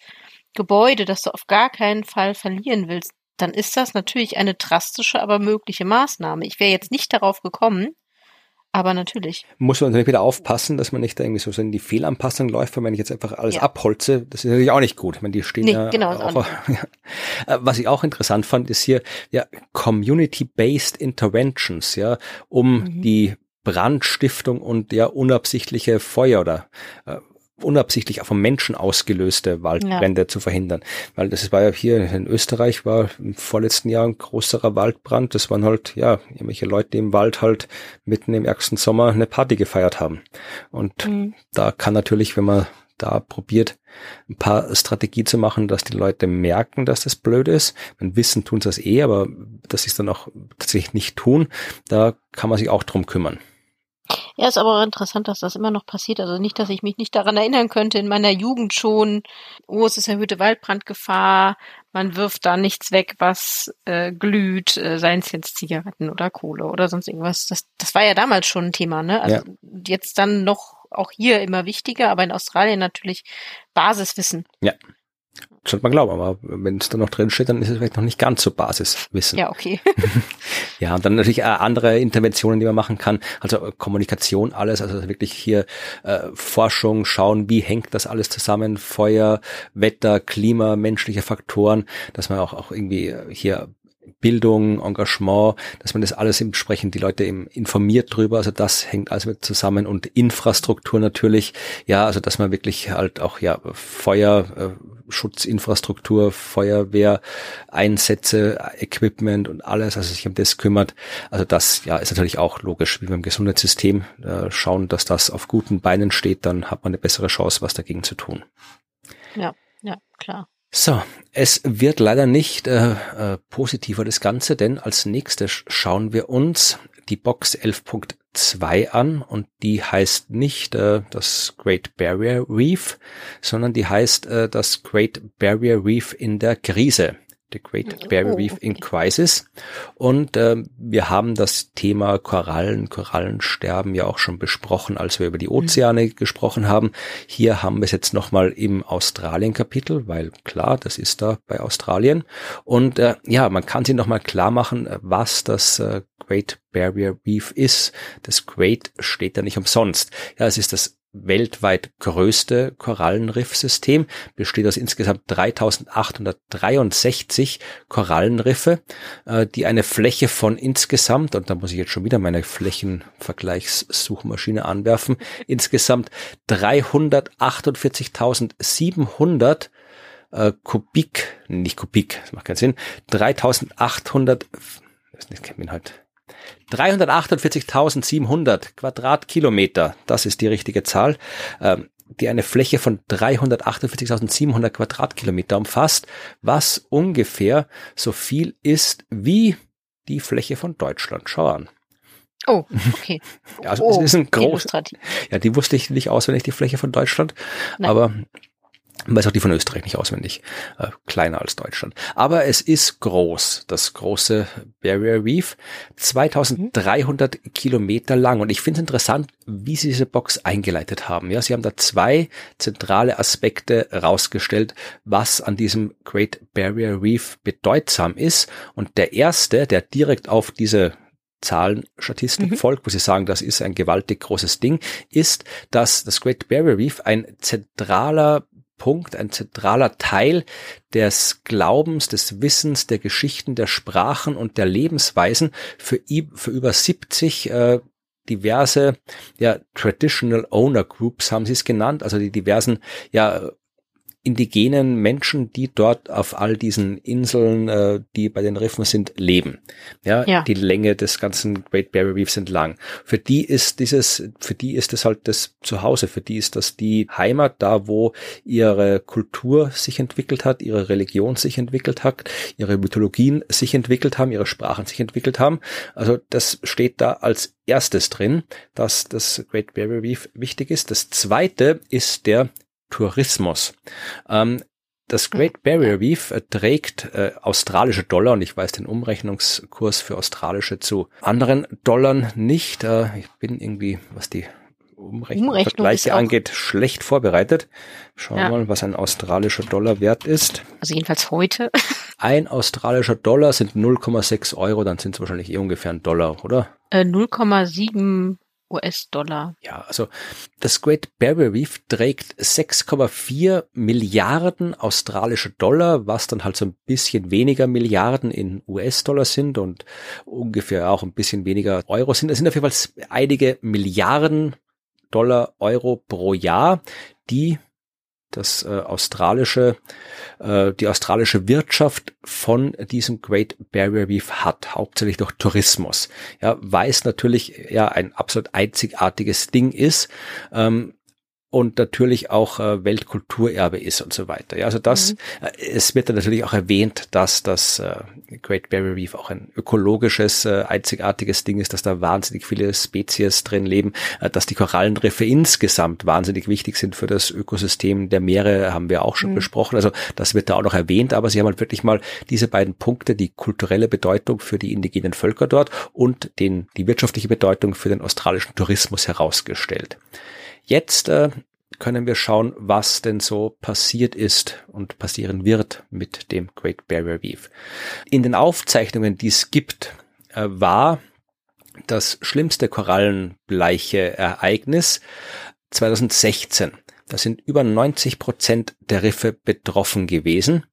Gebäude, das du auf gar keinen Fall verlieren willst, dann ist das natürlich eine drastische, aber mögliche Maßnahme. Ich wäre jetzt nicht darauf gekommen, aber natürlich. Muss man natürlich wieder aufpassen, dass man nicht da irgendwie so in die Fehlanpassung läuft, weil wenn ich jetzt einfach alles ja. abholze, das ist natürlich auch nicht gut. Ich meine, die stehen nee, ja genau, auch, ja. Äh, was ich auch interessant fand, ist hier ja Community-Based Interventions, ja, um mhm. die Brandstiftung und der unabsichtliche Feuer oder äh, unabsichtlich auch vom Menschen ausgelöste Waldbrände ja. zu verhindern. Weil das war ja hier in Österreich war im vorletzten Jahr ein größerer Waldbrand. Das waren halt, ja, irgendwelche Leute, die im Wald halt mitten im ärgsten Sommer eine Party gefeiert haben. Und mhm. da kann natürlich, wenn man da probiert, ein paar Strategie zu machen, dass die Leute merken, dass das blöd ist. Wenn wissen, tun sie das eh, aber dass sie es dann auch tatsächlich nicht tun, da kann man sich auch drum kümmern. Ja, ist aber auch interessant, dass das immer noch passiert. Also nicht, dass ich mich nicht daran erinnern könnte, in meiner Jugend schon, oh, es ist erhöhte Waldbrandgefahr, man wirft da nichts weg, was äh, glüht, äh, seien es jetzt Zigaretten oder Kohle oder sonst irgendwas. Das, das war ja damals schon ein Thema, ne? Also ja. jetzt dann noch auch hier immer wichtiger, aber in Australien natürlich Basiswissen. Ja. Sollte man glauben, aber wenn es da noch drin steht, dann ist es vielleicht noch nicht ganz so Basiswissen. Ja, okay. ja, und dann natürlich andere Interventionen, die man machen kann. Also äh, Kommunikation, alles, also wirklich hier äh, Forschung, schauen, wie hängt das alles zusammen, Feuer, Wetter, Klima, menschliche Faktoren, dass man auch, auch irgendwie hier Bildung, Engagement, dass man das alles entsprechend die Leute eben informiert drüber. Also das hängt alles mit zusammen und Infrastruktur natürlich. Ja, also dass man wirklich halt auch ja Feuerschutzinfrastruktur, Feuerwehr, Einsätze, Equipment und alles, also sich um das kümmert. Also das ja ist natürlich auch logisch, wie beim Gesundheitssystem äh, schauen, dass das auf guten Beinen steht, dann hat man eine bessere Chance, was dagegen zu tun. Ja, ja, klar. So, es wird leider nicht äh, äh, positiver das Ganze, denn als nächstes schauen wir uns die Box 11.2 an und die heißt nicht äh, das Great Barrier Reef, sondern die heißt äh, das Great Barrier Reef in der Krise. The Great Barrier Reef oh, okay. in Crisis. Und äh, wir haben das Thema Korallen, Korallensterben ja auch schon besprochen, als wir über die Ozeane mhm. gesprochen haben. Hier haben wir es jetzt nochmal im Australien-Kapitel, weil klar, das ist da bei Australien. Und äh, ja, man kann sich nochmal klar machen, was das äh, Great Barrier Reef ist. Das Great steht da nicht umsonst. Ja, es ist das weltweit größte Korallenriffsystem, besteht aus insgesamt 3863 Korallenriffe, äh, die eine Fläche von insgesamt, und da muss ich jetzt schon wieder meine Flächenvergleichssuchmaschine anwerfen, insgesamt 348.700 äh, Kubik, nicht Kubik, das macht keinen Sinn, 3800, das kennt man halt, 348.700 Quadratkilometer, das ist die richtige Zahl, ähm, die eine Fläche von 348.700 Quadratkilometer umfasst, was ungefähr so viel ist wie die Fläche von Deutschland. Schau an. Oh, okay. also oh, es ist ein groß. Ja, die wusste ich nicht auswendig, die Fläche von Deutschland. Nein. Aber weiß auch die von Österreich nicht auswendig, äh, kleiner als Deutschland. Aber es ist groß, das große Barrier Reef, 2300 mhm. Kilometer lang. Und ich finde es interessant, wie sie diese Box eingeleitet haben. Ja, sie haben da zwei zentrale Aspekte rausgestellt, was an diesem Great Barrier Reef bedeutsam ist. Und der erste, der direkt auf diese Zahlenstatistik mhm. folgt, wo sie sagen, das ist ein gewaltig großes Ding, ist, dass das Great Barrier Reef ein zentraler Punkt, ein zentraler Teil des Glaubens, des Wissens, der Geschichten, der Sprachen und der Lebensweisen für, für über 70 äh, diverse ja, Traditional Owner Groups haben sie es genannt, also die diversen ja, indigenen Menschen, die dort auf all diesen Inseln, äh, die bei den Riffen sind, leben. Ja, ja, die Länge des ganzen Great Barrier Reefs entlang. Für die ist dieses, für die ist es halt das Zuhause, für die ist das die Heimat, da wo ihre Kultur sich entwickelt hat, ihre Religion sich entwickelt hat, ihre Mythologien sich entwickelt haben, ihre Sprachen sich entwickelt haben. Also das steht da als erstes drin, dass das Great Barrier Reef wichtig ist. Das zweite ist der Tourismus. Ähm, das Great Barrier Reef äh, trägt äh, australische Dollar und ich weiß den Umrechnungskurs für australische zu anderen Dollar nicht. Äh, ich bin irgendwie, was die Umrechnung, Umrechnung Vergleiche angeht, schlecht vorbereitet. Schauen wir ja. mal, was ein australischer Dollar wert ist. Also jedenfalls heute. Ein australischer Dollar sind 0,6 Euro, dann sind es wahrscheinlich eh ungefähr ein Dollar, oder? Äh, 0,7 US-Dollar. Ja, also das Great Barrier Reef trägt 6,4 Milliarden australische Dollar, was dann halt so ein bisschen weniger Milliarden in US-Dollar sind und ungefähr auch ein bisschen weniger Euro sind. Es sind auf jeden Fall einige Milliarden Dollar, Euro pro Jahr, die das äh, australische, äh, die australische Wirtschaft von diesem Great Barrier Reef hat, hauptsächlich durch Tourismus. Ja, weil es natürlich ja ein absolut einzigartiges Ding ist. Ähm, und natürlich auch äh, Weltkulturerbe ist und so weiter. Ja, also das, mhm. äh, es wird dann natürlich auch erwähnt, dass das äh, Great Barrier Reef auch ein ökologisches, äh, einzigartiges Ding ist, dass da wahnsinnig viele Spezies drin leben, äh, dass die Korallenriffe insgesamt wahnsinnig wichtig sind für das Ökosystem der Meere, haben wir auch schon mhm. besprochen. Also das wird da auch noch erwähnt, aber sie haben halt wirklich mal diese beiden Punkte, die kulturelle Bedeutung für die indigenen Völker dort und den, die wirtschaftliche Bedeutung für den australischen Tourismus herausgestellt. Jetzt äh, können wir schauen, was denn so passiert ist und passieren wird mit dem Great Barrier Reef. In den Aufzeichnungen, die es gibt, äh, war das schlimmste korallenbleiche Ereignis 2016. Da sind über 90 Prozent der Riffe betroffen gewesen.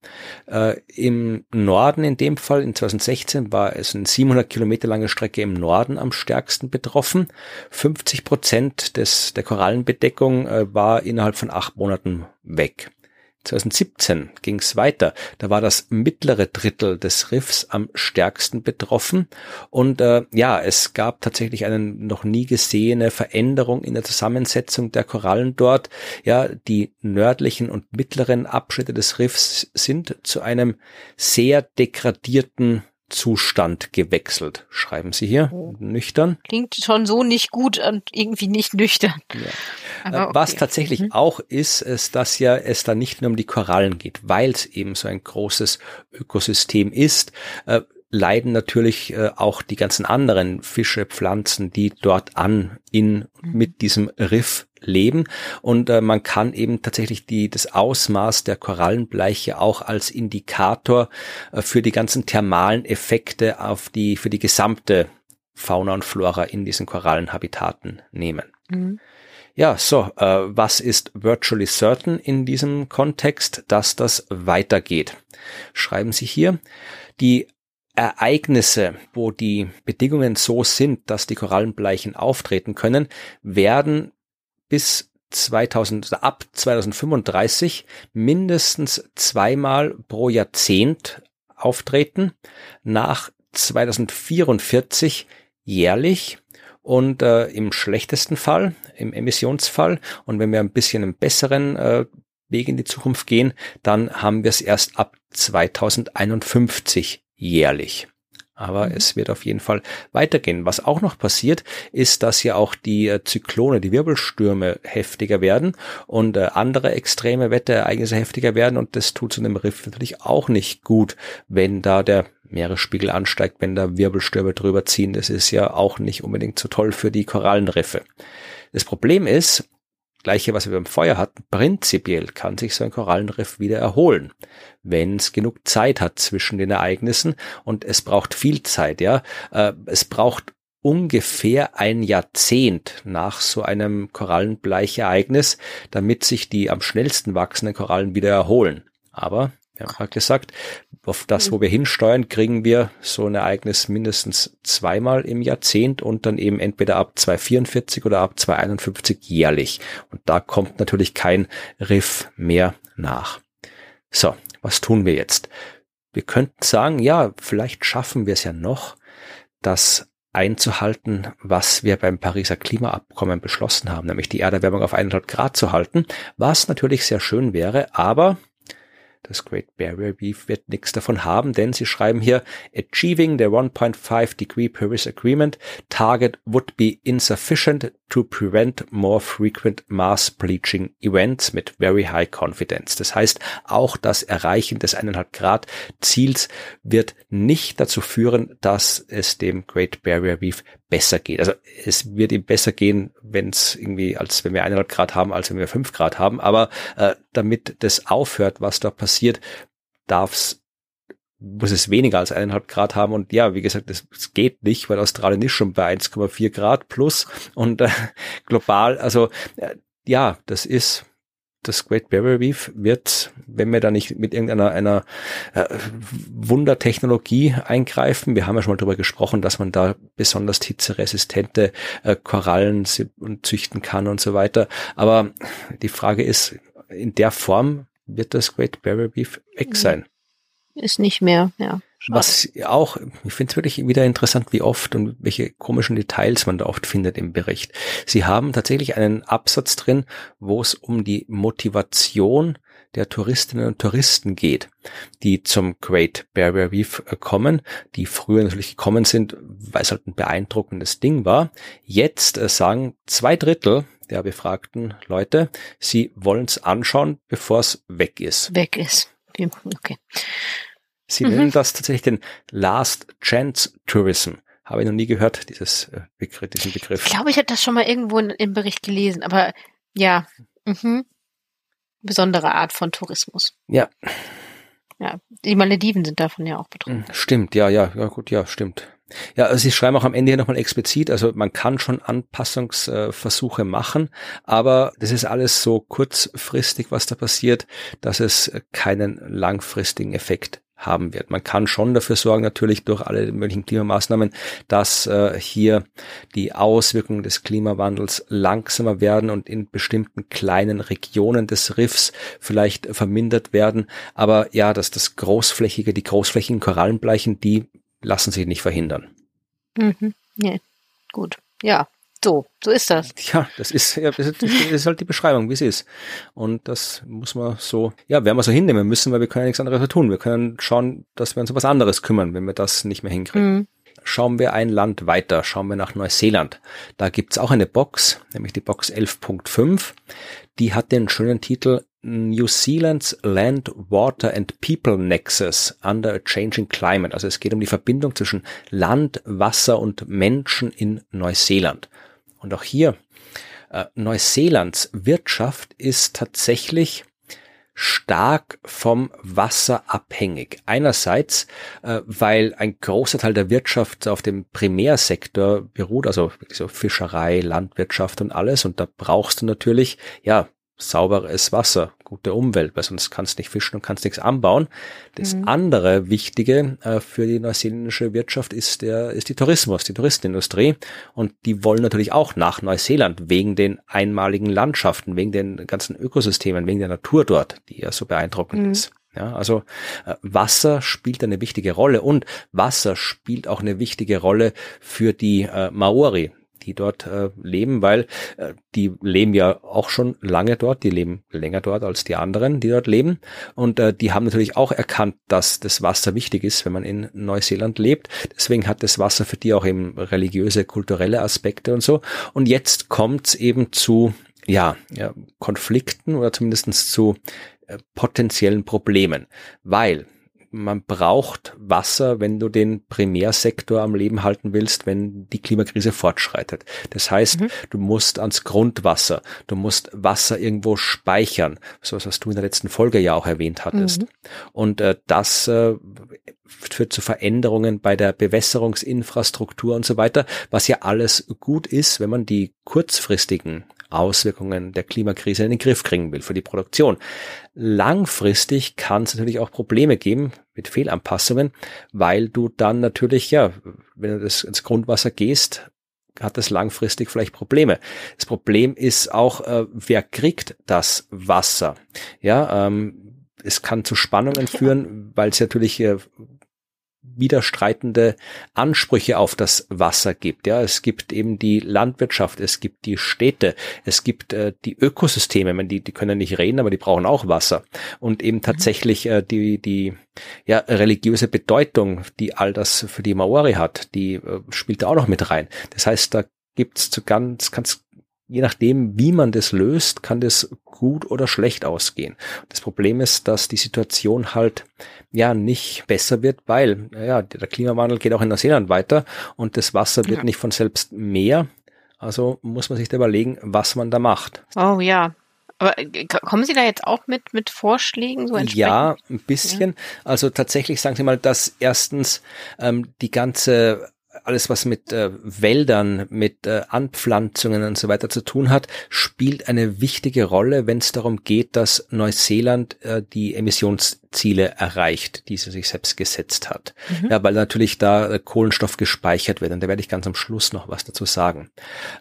Äh, Im Norden in dem Fall, in 2016, war es eine 700 Kilometer lange Strecke im Norden am stärksten betroffen. 50 Prozent des, der Korallenbedeckung äh, war innerhalb von acht Monaten weg. 2017 ging es weiter. Da war das mittlere Drittel des Riffs am stärksten betroffen. Und äh, ja, es gab tatsächlich eine noch nie gesehene Veränderung in der Zusammensetzung der Korallen dort. Ja, die nördlichen und mittleren Abschnitte des Riffs sind zu einem sehr degradierten Zustand gewechselt, schreiben Sie hier, oh. nüchtern. Klingt schon so nicht gut und irgendwie nicht nüchtern. Ja. Äh, okay. Was tatsächlich mhm. auch ist, ist, dass ja es da nicht nur um die Korallen geht, weil es eben so ein großes Ökosystem ist. Äh, leiden natürlich äh, auch die ganzen anderen Fische, Pflanzen, die dort an in mhm. mit diesem Riff leben und äh, man kann eben tatsächlich die das Ausmaß der Korallenbleiche auch als Indikator äh, für die ganzen thermalen Effekte auf die für die gesamte Fauna und Flora in diesen Korallenhabitaten nehmen. Mhm. Ja, so, äh, was ist virtually certain in diesem Kontext, dass das weitergeht? Schreiben Sie hier, die Ereignisse, wo die Bedingungen so sind, dass die Korallenbleichen auftreten können, werden bis 2000, also ab 2035 mindestens zweimal pro Jahrzehnt auftreten, nach 2044 jährlich und äh, im schlechtesten Fall, im Emissionsfall und wenn wir ein bisschen einen besseren äh, Weg in die Zukunft gehen, dann haben wir es erst ab 2051 jährlich. Aber mhm. es wird auf jeden Fall weitergehen. Was auch noch passiert, ist, dass ja auch die äh, Zyklone, die Wirbelstürme heftiger werden und äh, andere extreme Wetterereignisse heftiger werden. Und das tut so einem Riff natürlich auch nicht gut, wenn da der Meeresspiegel ansteigt, wenn da Wirbelstürme drüber ziehen. Das ist ja auch nicht unbedingt so toll für die Korallenriffe. Das Problem ist, Gleiche, was wir beim Feuer hatten, prinzipiell kann sich so ein Korallenriff wieder erholen, wenn es genug Zeit hat zwischen den Ereignissen und es braucht viel Zeit, ja. Äh, es braucht ungefähr ein Jahrzehnt nach so einem Korallenbleichereignis, damit sich die am schnellsten wachsenden Korallen wieder erholen. Aber wir haben gerade gesagt, auf das, wo wir hinsteuern, kriegen wir so ein Ereignis mindestens zweimal im Jahrzehnt und dann eben entweder ab 244 oder ab 251 jährlich. Und da kommt natürlich kein Riff mehr nach. So, was tun wir jetzt? Wir könnten sagen, ja, vielleicht schaffen wir es ja noch, das einzuhalten, was wir beim Pariser Klimaabkommen beschlossen haben, nämlich die Erderwärmung auf 1,5 Grad zu halten, was natürlich sehr schön wäre, aber das Great Barrier Reef wird nichts davon haben, denn sie schreiben hier, achieving the 1.5 degree Paris Agreement target would be insufficient to prevent more frequent mass bleaching events mit very high confidence. Das heißt, auch das Erreichen des 1,5 Grad Ziels wird nicht dazu führen, dass es dem Great Barrier Reef besser geht. Also es wird ihm besser gehen, wenn es irgendwie, als wenn wir eineinhalb Grad haben, als wenn wir fünf Grad haben. Aber äh, damit das aufhört, was da passiert, darf's muss es weniger als eineinhalb Grad haben. Und ja, wie gesagt, das, das geht nicht, weil Australien ist schon bei 1,4 Grad plus und äh, global. Also äh, ja, das ist das Great Barrier Reef wird, wenn wir da nicht mit irgendeiner einer äh, Wundertechnologie eingreifen, wir haben ja schon mal darüber gesprochen, dass man da besonders hitzeresistente äh, Korallen züchten kann und so weiter. Aber die Frage ist, in der Form wird das Great Barrier Reef weg mhm. sein. Ist nicht mehr, ja. Schade. Was auch, ich finde es wirklich wieder interessant, wie oft und welche komischen Details man da oft findet im Bericht. Sie haben tatsächlich einen Absatz drin, wo es um die Motivation der Touristinnen und Touristen geht, die zum Great Barrier Reef äh, kommen, die früher natürlich gekommen sind, weil es halt ein beeindruckendes Ding war. Jetzt äh, sagen zwei Drittel der befragten Leute, sie wollen es anschauen, bevor es weg ist. Weg ist. Okay. Sie mhm. nennen das tatsächlich den Last Chance Tourism. Habe ich noch nie gehört, dieses äh, Begriff, diesen Begriff. Ich glaube, ich habe das schon mal irgendwo in, im Bericht gelesen, aber ja, mhm. besondere Art von Tourismus. Ja. Ja, die Malediven sind davon ja auch betroffen. Hm, stimmt, ja, ja, ja, gut, ja, stimmt. Ja, also Sie schreiben auch am Ende hier nochmal explizit, also man kann schon Anpassungsversuche machen, aber das ist alles so kurzfristig, was da passiert, dass es keinen langfristigen Effekt haben wird. Man kann schon dafür sorgen, natürlich durch alle möglichen Klimamaßnahmen, dass äh, hier die Auswirkungen des Klimawandels langsamer werden und in bestimmten kleinen Regionen des Riffs vielleicht vermindert werden. Aber ja, dass das großflächige, die großflächigen Korallenbleichen, die lassen sich nicht verhindern. Mhm. Nee. Gut. Ja, so, so ist das. Ja, das ist, ja, das ist halt die Beschreibung, wie es ist. Und das muss man so, ja, werden wir so hinnehmen müssen, weil wir können ja nichts anderes tun. Wir können schauen, dass wir uns um was anderes kümmern, wenn wir das nicht mehr hinkriegen. Mhm. Schauen wir ein Land weiter, schauen wir nach Neuseeland. Da gibt's auch eine Box, nämlich die Box 11.5. Die hat den schönen Titel New Zealand's Land, Water and People Nexus under a Changing Climate. Also es geht um die Verbindung zwischen Land, Wasser und Menschen in Neuseeland. Und auch hier, äh, Neuseelands Wirtschaft ist tatsächlich stark vom Wasser abhängig. Einerseits, äh, weil ein großer Teil der Wirtschaft auf dem Primärsektor beruht, also so Fischerei, Landwirtschaft und alles. Und da brauchst du natürlich, ja, sauberes Wasser, gute Umwelt, weil sonst kannst du nicht fischen und kannst nichts anbauen. Das mhm. andere Wichtige äh, für die neuseeländische Wirtschaft ist der, ist die Tourismus, die Touristenindustrie. Und die wollen natürlich auch nach Neuseeland wegen den einmaligen Landschaften, wegen den ganzen Ökosystemen, wegen der Natur dort, die ja so beeindruckend mhm. ist. Ja, also äh, Wasser spielt eine wichtige Rolle und Wasser spielt auch eine wichtige Rolle für die äh, Maori, die dort äh, leben, weil äh, die leben ja auch schon lange dort, die leben länger dort als die anderen, die dort leben. Und äh, die haben natürlich auch erkannt, dass das Wasser wichtig ist, wenn man in Neuseeland lebt. Deswegen hat das Wasser für die auch eben religiöse, kulturelle Aspekte und so. Und jetzt kommt es eben zu ja, ja, Konflikten oder zumindestens zu äh, potenziellen Problemen, weil man braucht Wasser, wenn du den Primärsektor am Leben halten willst, wenn die Klimakrise fortschreitet. Das heißt, mhm. du musst ans Grundwasser, du musst Wasser irgendwo speichern, so was du in der letzten Folge ja auch erwähnt hattest. Mhm. Und äh, das äh, führt zu Veränderungen bei der Bewässerungsinfrastruktur und so weiter, was ja alles gut ist, wenn man die kurzfristigen Auswirkungen der Klimakrise in den Griff kriegen will für die Produktion. Langfristig kann es natürlich auch Probleme geben mit Fehlanpassungen, weil du dann natürlich, ja, wenn du das ins Grundwasser gehst, hat es langfristig vielleicht Probleme. Das Problem ist auch, äh, wer kriegt das Wasser? Ja, ähm, es kann zu Spannungen führen, weil es natürlich äh, widerstreitende Ansprüche auf das Wasser gibt. Ja, es gibt eben die Landwirtschaft, es gibt die Städte, es gibt äh, die Ökosysteme, meine, die, die können nicht reden, aber die brauchen auch Wasser. Und eben mhm. tatsächlich äh, die, die ja, religiöse Bedeutung, die all das für die Maori hat, die äh, spielt da auch noch mit rein. Das heißt, da gibt's zu ganz, ganz je nachdem, wie man das löst, kann das gut oder schlecht ausgehen. Das Problem ist, dass die Situation halt ja nicht besser wird, weil ja, der Klimawandel geht auch in Neuseeland weiter und das Wasser wird ja. nicht von selbst mehr. Also muss man sich da überlegen, was man da macht. Oh ja, aber äh, kommen Sie da jetzt auch mit, mit Vorschlägen so entsprechend? Ja, ein bisschen. Ja. Also tatsächlich sagen Sie mal, dass erstens ähm, die ganze alles, was mit äh, Wäldern, mit äh, Anpflanzungen und so weiter zu tun hat, spielt eine wichtige Rolle, wenn es darum geht, dass Neuseeland äh, die Emissionsziele erreicht, die sie sich selbst gesetzt hat. Mhm. Ja, weil natürlich da äh, Kohlenstoff gespeichert wird und da werde ich ganz am Schluss noch was dazu sagen.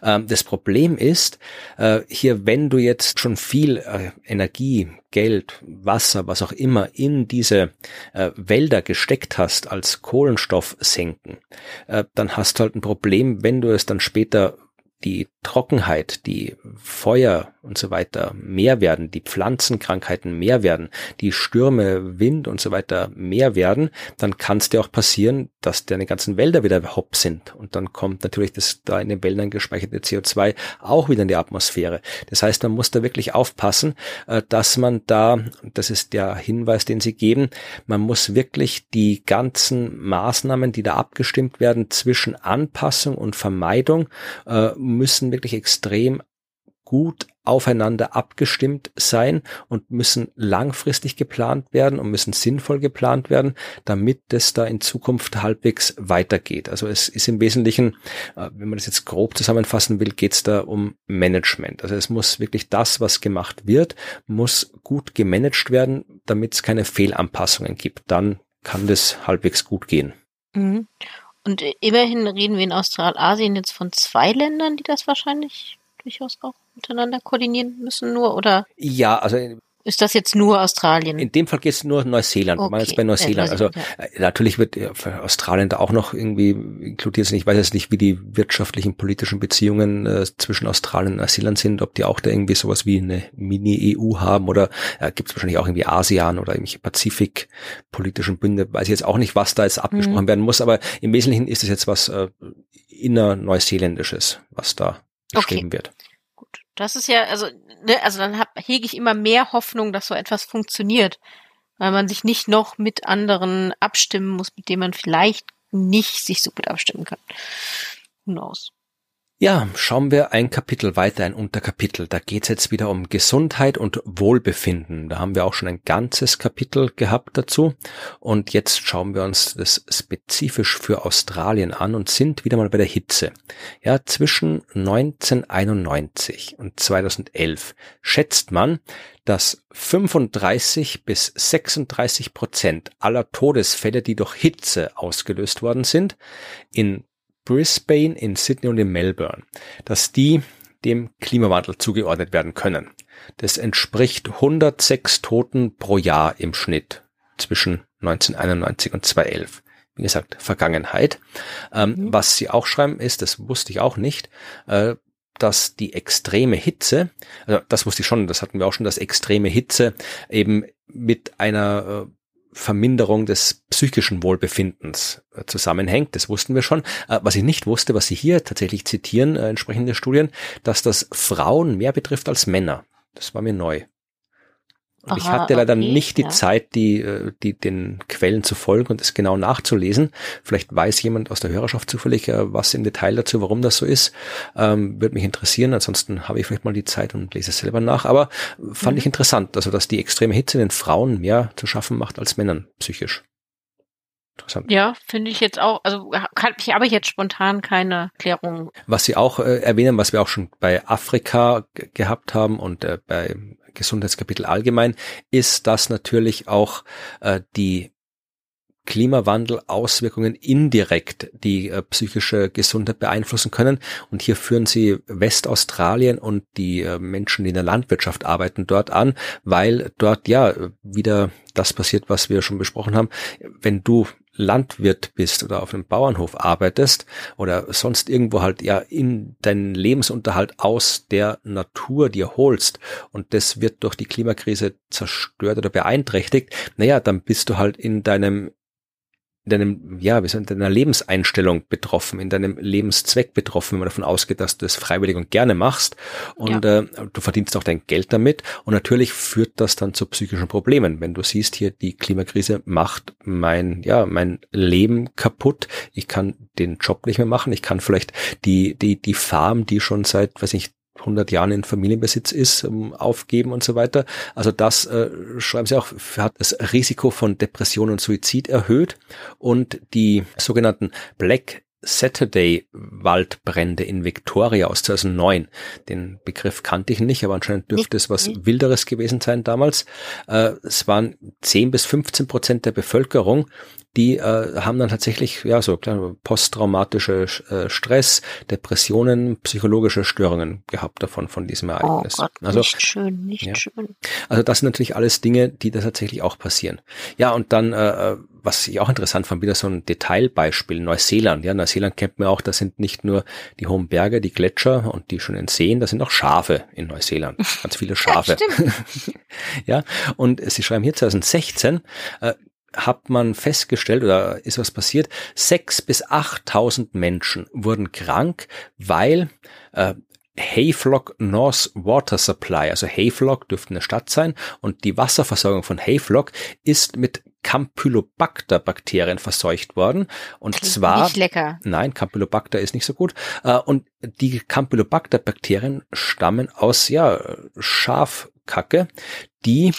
Ähm, das Problem ist, äh, hier, wenn du jetzt schon viel äh, Energie Geld, Wasser, was auch immer in diese äh, Wälder gesteckt hast als Kohlenstoff senken, äh, dann hast du halt ein Problem, wenn du es dann später die Trockenheit, die Feuer und so weiter mehr werden, die Pflanzenkrankheiten mehr werden, die Stürme, Wind und so weiter mehr werden, dann kann es dir auch passieren, dass deine ganzen Wälder wieder hopp sind. Und dann kommt natürlich das da in den Wäldern gespeicherte CO2 auch wieder in die Atmosphäre. Das heißt, man muss da wirklich aufpassen, äh, dass man da, das ist der Hinweis, den Sie geben, man muss wirklich die ganzen Maßnahmen, die da abgestimmt werden zwischen Anpassung und Vermeidung, äh, müssen wirklich extrem gut aufeinander abgestimmt sein und müssen langfristig geplant werden und müssen sinnvoll geplant werden, damit es da in Zukunft halbwegs weitergeht. Also es ist im Wesentlichen, äh, wenn man das jetzt grob zusammenfassen will, geht es da um Management. Also es muss wirklich das, was gemacht wird, muss gut gemanagt werden, damit es keine Fehlanpassungen gibt. Dann kann das halbwegs gut gehen. Mhm. Und immerhin reden wir in Australasien jetzt von zwei Ländern, die das wahrscheinlich durchaus auch miteinander koordinieren müssen, nur oder? Ja, also ist das jetzt nur Australien? In dem Fall geht es nur Neuseeland. Okay. Wir jetzt bei Neuseeland. Also ja. Äh, natürlich wird für Australien da auch noch irgendwie inkludiert sein. Ich weiß jetzt nicht, wie die wirtschaftlichen, politischen Beziehungen äh, zwischen Australien und Neuseeland sind, ob die auch da irgendwie sowas wie eine Mini-EU haben oder äh, gibt es wahrscheinlich auch irgendwie ASEAN oder irgendwelche Pazifik-politischen Bünde. Weiß ich jetzt auch nicht, was da jetzt abgesprochen mhm. werden muss, aber im Wesentlichen ist es jetzt was äh, inner-neuseeländisches, was da beschrieben okay. wird. Gut. Das ist ja, also ne, also dann hab, hege ich immer mehr Hoffnung, dass so etwas funktioniert, weil man sich nicht noch mit anderen abstimmen muss, mit denen man vielleicht nicht sich so gut abstimmen kann. Who knows? Ja, schauen wir ein Kapitel weiter, ein Unterkapitel. Da geht's jetzt wieder um Gesundheit und Wohlbefinden. Da haben wir auch schon ein ganzes Kapitel gehabt dazu. Und jetzt schauen wir uns das spezifisch für Australien an und sind wieder mal bei der Hitze. Ja, zwischen 1991 und 2011 schätzt man, dass 35 bis 36 Prozent aller Todesfälle, die durch Hitze ausgelöst worden sind, in Brisbane, in Sydney und in Melbourne, dass die dem Klimawandel zugeordnet werden können. Das entspricht 106 Toten pro Jahr im Schnitt zwischen 1991 und 2011. Wie gesagt, Vergangenheit. Ähm, mhm. Was sie auch schreiben ist, das wusste ich auch nicht, äh, dass die extreme Hitze, also das wusste ich schon, das hatten wir auch schon, dass extreme Hitze eben mit einer äh, Verminderung des psychischen Wohlbefindens äh, zusammenhängt. Das wussten wir schon. Äh, was ich nicht wusste, was Sie hier tatsächlich zitieren, äh, entsprechende Studien, dass das Frauen mehr betrifft als Männer. Das war mir neu. Und ich hatte leider okay, nicht die ja. Zeit, die, äh, die den Quellen zu folgen und es genau nachzulesen. Vielleicht weiß jemand aus der Hörerschaft zufällig äh, was im Detail dazu, warum das so ist. Ähm, Würde mich interessieren. Ansonsten habe ich vielleicht mal die Zeit und lese es selber nach. Aber fand mhm. ich interessant, also dass die extreme Hitze den Frauen mehr zu schaffen macht als Männern psychisch. Interessant. Ja, finde ich jetzt auch, also kann, ich habe jetzt spontan keine Klärung. Was Sie auch äh, erwähnen, was wir auch schon bei Afrika gehabt haben und äh, bei Gesundheitskapitel allgemein, ist, dass natürlich auch äh, die Klimawandel Auswirkungen indirekt die äh, psychische Gesundheit beeinflussen können. Und hier führen sie Westaustralien und die äh, Menschen, die in der Landwirtschaft arbeiten, dort an, weil dort ja wieder das passiert, was wir schon besprochen haben. Wenn du Landwirt bist oder auf einem Bauernhof arbeitest oder sonst irgendwo halt ja in deinen Lebensunterhalt aus der Natur dir holst und das wird durch die Klimakrise zerstört oder beeinträchtigt, naja, dann bist du halt in deinem in deinem, ja, wie soll, in deiner Lebenseinstellung betroffen, in deinem Lebenszweck betroffen, wenn man davon ausgeht, dass du es freiwillig und gerne machst und ja. äh, du verdienst auch dein Geld damit und natürlich führt das dann zu psychischen Problemen. Wenn du siehst hier, die Klimakrise macht mein, ja, mein Leben kaputt, ich kann den Job nicht mehr machen, ich kann vielleicht die, die, die Farm, die schon seit, weiß ich, 100 Jahren in Familienbesitz ist, um, aufgeben und so weiter. Also das äh, schreiben Sie auch, hat das Risiko von Depression und Suizid erhöht und die sogenannten Black Saturday Waldbrände in Victoria aus 2009. Den Begriff kannte ich nicht, aber anscheinend dürfte es was Wilderes gewesen sein damals. Äh, es waren 10 bis 15 Prozent der Bevölkerung, die äh, haben dann tatsächlich ja so posttraumatische äh, Stress, Depressionen, psychologische Störungen gehabt davon von diesem oh Ereignis. Oh Gott, also nicht schön, nicht ja. schön. Also das sind natürlich alles Dinge, die da tatsächlich auch passieren. Ja, und dann äh, äh, was ich auch interessant fand, wieder so ein Detailbeispiel, Neuseeland. Ja, Neuseeland kennt man auch, da sind nicht nur die hohen Berge, die Gletscher und die schönen Seen, da sind auch Schafe in Neuseeland. Ganz viele Schafe. Ja, ja und sie schreiben hier 2016, äh, hat man festgestellt oder ist was passiert, sechs bis achttausend Menschen wurden krank, weil äh, Hayflock North Water Supply, also Hayflock dürfte eine Stadt sein und die Wasserversorgung von Hayflock ist mit Campylobacter Bakterien verseucht worden und Klingt zwar nicht lecker. Nein, Campylobacter ist nicht so gut äh, und die Campylobacter Bakterien stammen aus ja Schafkacke, die.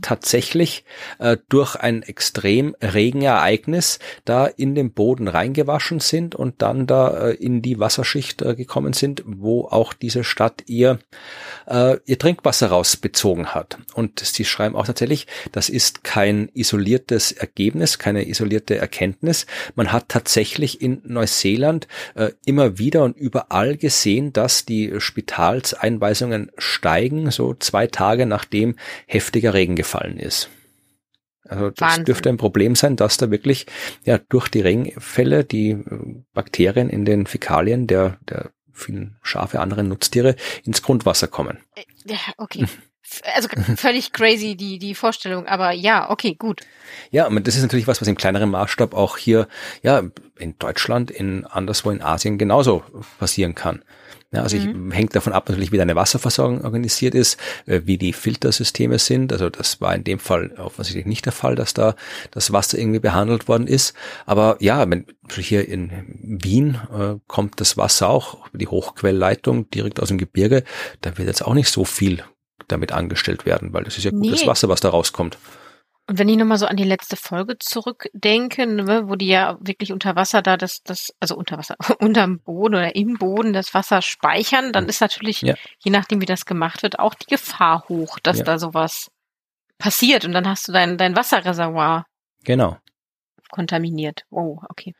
Tatsächlich äh, durch ein extrem Regenereignis da in den Boden reingewaschen sind und dann da äh, in die Wasserschicht äh, gekommen sind, wo auch diese Stadt ihr, äh, ihr Trinkwasser rausbezogen hat. Und sie schreiben auch tatsächlich, das ist kein isoliertes Ergebnis, keine isolierte Erkenntnis. Man hat tatsächlich in Neuseeland äh, immer wieder und überall gesehen, dass die Spitalseinweisungen steigen, so zwei Tage nachdem heftig heftiger Regen gefallen ist. Also das Wahnsinn. dürfte ein Problem sein, dass da wirklich ja durch die Regenfälle die äh, Bakterien in den Fäkalien der, der vielen Schafe, anderen Nutztiere ins Grundwasser kommen. Äh, ja, okay. Also völlig crazy die die Vorstellung, aber ja, okay, gut. Ja, und das ist natürlich was, was im kleineren Maßstab auch hier ja in Deutschland, in anderswo in Asien genauso passieren kann. Ja, also mhm. ich, hängt davon ab natürlich, wie deine Wasserversorgung organisiert ist, äh, wie die Filtersysteme sind. Also das war in dem Fall offensichtlich nicht der Fall, dass da das Wasser irgendwie behandelt worden ist. Aber ja, wenn hier in Wien äh, kommt das Wasser auch die Hochquellleitung direkt aus dem Gebirge, da wird jetzt auch nicht so viel damit angestellt werden, weil das ist ja gutes nee. Wasser, was da rauskommt. Und wenn ich nochmal so an die letzte Folge zurückdenke, ne, wo die ja wirklich unter Wasser da das, das, also unter Wasser, unterm Boden oder im Boden das Wasser speichern, dann ist natürlich, ja. je nachdem wie das gemacht wird, auch die Gefahr hoch, dass ja. da sowas passiert und dann hast du dein, dein Wasserreservoir. Genau. Kontaminiert. Oh, okay.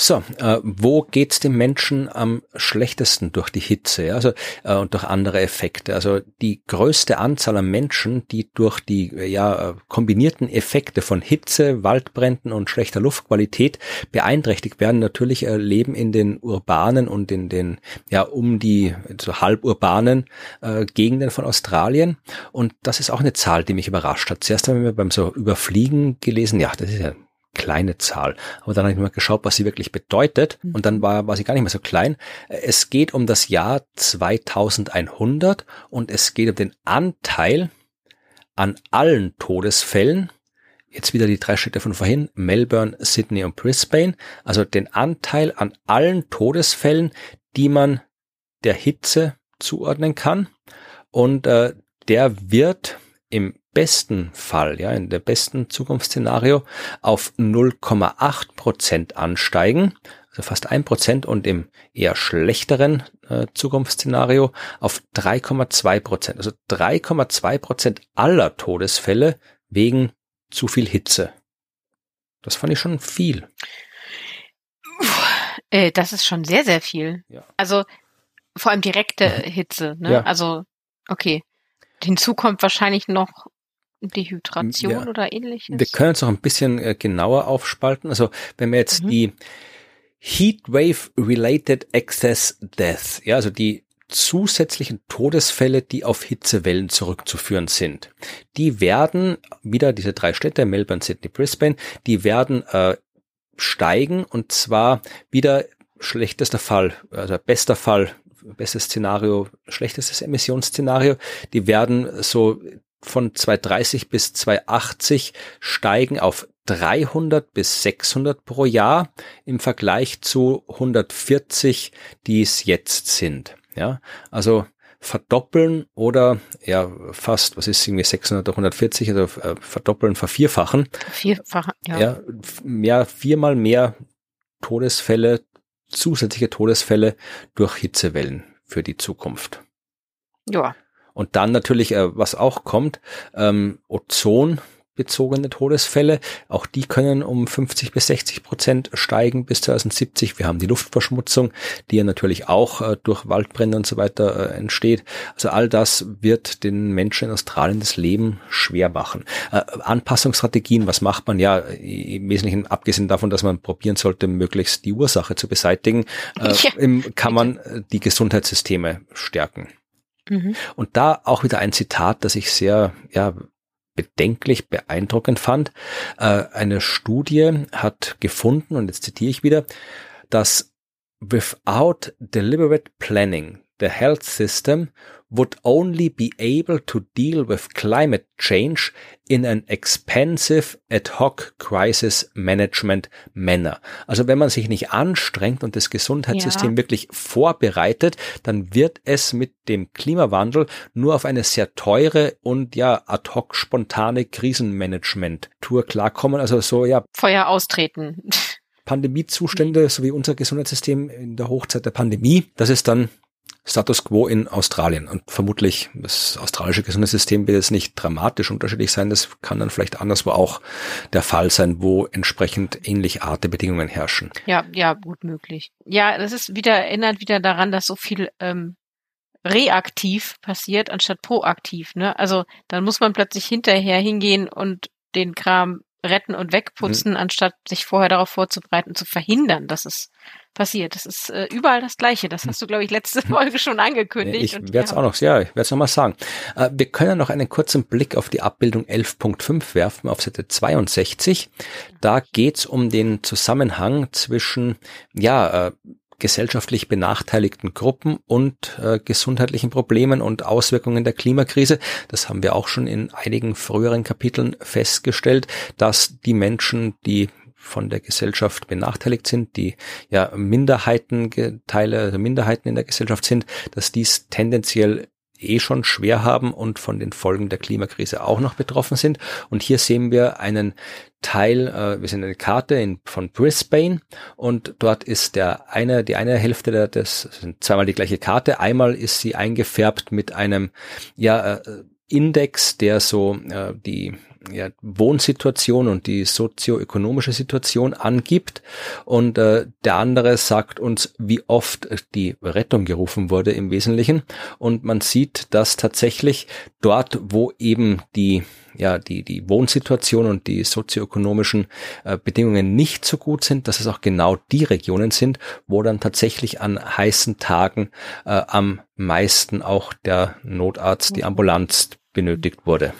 So, äh, wo geht's dem Menschen am schlechtesten durch die Hitze also, äh, und durch andere Effekte? Also die größte Anzahl an Menschen, die durch die ja, kombinierten Effekte von Hitze, Waldbränden und schlechter Luftqualität beeinträchtigt werden, natürlich äh, leben in den urbanen und in den ja um die so halburbanen äh, Gegenden von Australien. Und das ist auch eine Zahl, die mich überrascht hat. Zuerst haben wir beim so Überfliegen gelesen, ja, das ist ja kleine Zahl. Aber dann habe ich mal geschaut, was sie wirklich bedeutet. Mhm. Und dann war, war sie gar nicht mehr so klein. Es geht um das Jahr 2100 und es geht um den Anteil an allen Todesfällen. Jetzt wieder die drei Städte von vorhin, Melbourne, Sydney und Brisbane. Also den Anteil an allen Todesfällen, die man der Hitze zuordnen kann. Und äh, der wird im besten Fall, ja, in der besten Zukunftsszenario auf 0,8 Prozent ansteigen, also fast ein Prozent und im eher schlechteren äh, Zukunftsszenario auf 3,2 Prozent. Also 3,2 Prozent aller Todesfälle wegen zu viel Hitze. Das fand ich schon viel. Äh, das ist schon sehr, sehr viel. Ja. Also vor allem direkte Hitze. Ne? Ja. Also, okay. Hinzu kommt wahrscheinlich noch Dehydration Ja. oder ähnliches. Wir können es noch ein bisschen äh, genauer aufspalten. Also wenn wir jetzt Mhm. die Heatwave-related excess death, ja, also die zusätzlichen Todesfälle, die auf Hitzewellen zurückzuführen sind, die werden wieder diese drei Städte, Melbourne, Sydney, Brisbane, die werden äh, steigen und zwar wieder schlechtester Fall, also bester Fall, bestes Szenario, schlechtestes Emissionsszenario, die werden so von 230 bis 280 steigen auf 300 bis 600 pro Jahr im Vergleich zu 140, die es jetzt sind. Ja, also verdoppeln oder ja fast, was ist irgendwie 600 oder 140, also äh, verdoppeln, vervierfachen. Vierfach, ja. Ja, mehr, viermal mehr Todesfälle, zusätzliche Todesfälle durch Hitzewellen für die Zukunft. ja. Und dann natürlich, äh, was auch kommt, ähm, ozonbezogene Todesfälle. Auch die können um 50 bis 60 Prozent steigen bis 2070. Wir haben die Luftverschmutzung, die ja natürlich auch äh, durch Waldbrände und so weiter äh, entsteht. Also all das wird den Menschen in Australien das Leben schwer machen. Äh, Anpassungsstrategien, was macht man? Ja, im Wesentlichen abgesehen davon, dass man probieren sollte, möglichst die Ursache zu beseitigen, äh, Ja, kann man äh, die Gesundheitssysteme stärken. Mhm. Und da auch wieder ein Zitat, das ich sehr ja, bedenklich beeindruckend fand. Äh, eine Studie hat gefunden, und jetzt zitiere ich wieder, dass without deliberate planning, the health system would only be able to deal with climate change in an expensive ad hoc crisis management manner. Also wenn man sich nicht anstrengt und das Gesundheitssystem Ja. wirklich vorbereitet, dann wird es mit dem Klimawandel nur auf eine sehr teure und ja ad hoc spontane Krisenmanagement-Tour klarkommen. Also so ja Feuer austreten. Pandemiezustände, so wie unser Gesundheitssystem in der Hochzeit der Pandemie, das ist dann Status quo in Australien. Und vermutlich das australische Gesundheitssystem wird jetzt nicht dramatisch unterschiedlich sein. Das kann dann vielleicht anderswo auch der Fall sein, wo entsprechend ähnlich Arte Bedingungen herrschen. Ja, ja, gut möglich. Ja, das ist wieder, erinnert wieder daran, dass so viel ähm, reaktiv passiert, anstatt proaktiv. Ne? Also dann muss man plötzlich hinterher hingehen und den Kram retten und wegputzen, anstatt sich vorher darauf vorzubereiten zu verhindern, dass es passiert. Das ist äh, überall das Gleiche. Das hast du, glaube ich, letzte Folge schon angekündigt. Ich werde es ja. auch noch, ja, ich werde es noch mal sagen. Äh, wir können noch einen kurzen Blick auf die Abbildung 11.5 werfen, auf Seite 62. Da geht's um den Zusammenhang zwischen, ja, äh, gesellschaftlich benachteiligten Gruppen und äh, gesundheitlichen Problemen und Auswirkungen der Klimakrise. Das haben wir auch schon in einigen früheren Kapiteln festgestellt, dass die Menschen, die von der Gesellschaft benachteiligt sind, die ja Minderheitenteile, also Minderheiten in der Gesellschaft sind, dass dies tendenziell eh schon schwer haben und von den Folgen der Klimakrise auch noch betroffen sind. Und hier sehen wir einen Teil, äh, wir sehen eine Karte in, von Brisbane und dort ist der eine, die eine Hälfte der, das sind zweimal die gleiche Karte. Einmal ist sie eingefärbt mit einem, ja, äh, Index, der so äh, die ja, Wohnsituation und die sozioökonomische Situation angibt. Und äh, der andere sagt uns, wie oft die Rettung gerufen wurde im Wesentlichen. Und man sieht, dass tatsächlich dort, wo eben die ja, die, die Wohnsituation und die sozioökonomischen äh, Bedingungen nicht so gut sind, dass es auch genau die Regionen sind, wo dann tatsächlich an heißen Tagen äh, am meisten auch der Notarzt, die Ambulanz benötigt wurde.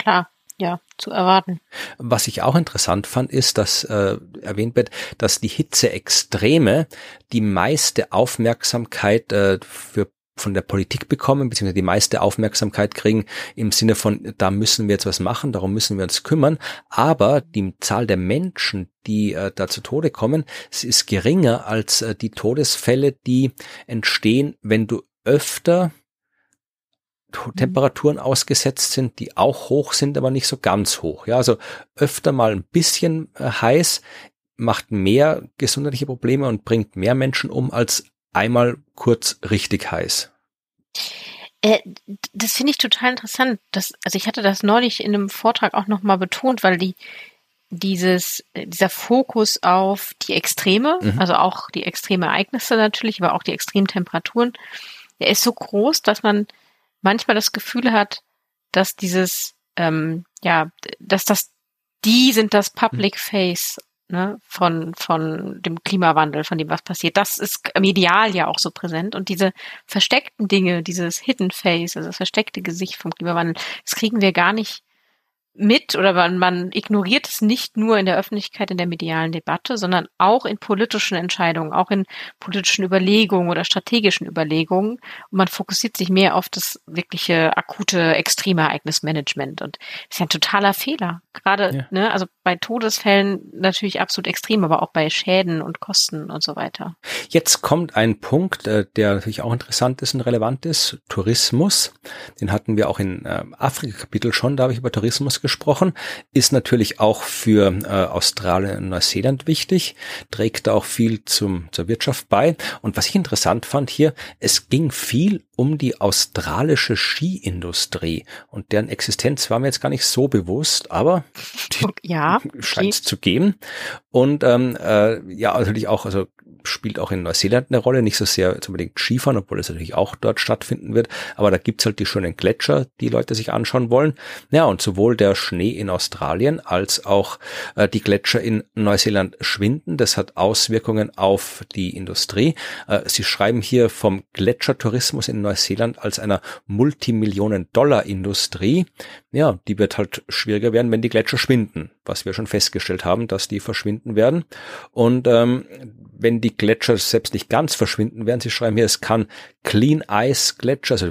Klar, ja, zu erwarten. Was ich auch interessant fand, ist, dass äh, erwähnt wird, dass die Hitzeextreme die meiste Aufmerksamkeit äh, für von der Politik bekommen, beziehungsweise die meiste Aufmerksamkeit kriegen im Sinne von, da müssen wir jetzt was machen, darum müssen wir uns kümmern. Aber die Zahl der Menschen, die äh, da zu Tode kommen, ist geringer als äh, die Todesfälle, die entstehen, wenn du öfter Temperaturen ausgesetzt sind, die auch hoch sind, aber nicht so ganz hoch. Ja, also öfter mal ein bisschen äh, heiß macht mehr gesundheitliche Probleme und bringt mehr Menschen um als einmal kurz richtig heiß. Äh, das finde ich total interessant. Das, also ich hatte das neulich in einem Vortrag auch nochmal betont, weil die dieses, dieser Fokus auf die Extreme, mhm. also auch die extreme Ereignisse natürlich, aber auch die extremen Temperaturen, der ist so groß, dass man manchmal das Gefühl hat, dass dieses, ähm, ja, dass das, die sind das Public mhm. Face ne, von, von dem Klimawandel, von dem was passiert. Das ist medial ja auch so präsent. Und diese versteckten Dinge, dieses Hidden Face, also das versteckte Gesicht vom Klimawandel, das kriegen wir gar nicht mit oder man, man ignoriert es nicht nur in der Öffentlichkeit, in der medialen Debatte, sondern auch in politischen Entscheidungen, auch in politischen Überlegungen oder strategischen Überlegungen. Und man fokussiert sich mehr auf das wirkliche akute Extremereignismanagement. Und das ist ja ein totaler Fehler. Gerade, ja. ne, also bei Todesfällen natürlich absolut extrem, aber auch bei Schäden und Kosten und so weiter. Jetzt kommt ein Punkt, äh, der natürlich auch interessant ist und relevant ist. Tourismus. Den hatten wir auch in äh, Afrika-Kapitel schon, da habe ich über Tourismus gesprochen, ist natürlich auch für äh, Australien und Neuseeland wichtig, trägt auch viel zum, zur Wirtschaft bei. Und was ich interessant fand hier, es ging viel um die australische Skiindustrie und deren Existenz war mir jetzt gar nicht so bewusst, aber ja, scheint es zu geben. Und ähm, äh, ja, natürlich auch, also spielt auch in Neuseeland eine Rolle, nicht so sehr unbedingt Skifahren, obwohl es natürlich auch dort stattfinden wird, aber da gibt's halt die schönen Gletscher, die Leute sich anschauen wollen. Ja, und sowohl der Schnee in Australien als auch äh, die Gletscher in Neuseeland schwinden. Das hat Auswirkungen auf die Industrie. Äh, Sie schreiben hier vom Gletschertourismus in Neuseeland als einer Multimillionen-Dollar-Industrie. Ja, die wird halt schwieriger werden, wenn die Gletscher schwinden, was wir schon festgestellt haben, dass die verschwinden werden. Und ähm, wenn die Gletscher selbst nicht ganz verschwinden werden, sie schreiben hier, es kann Clean Ice Gletscher, also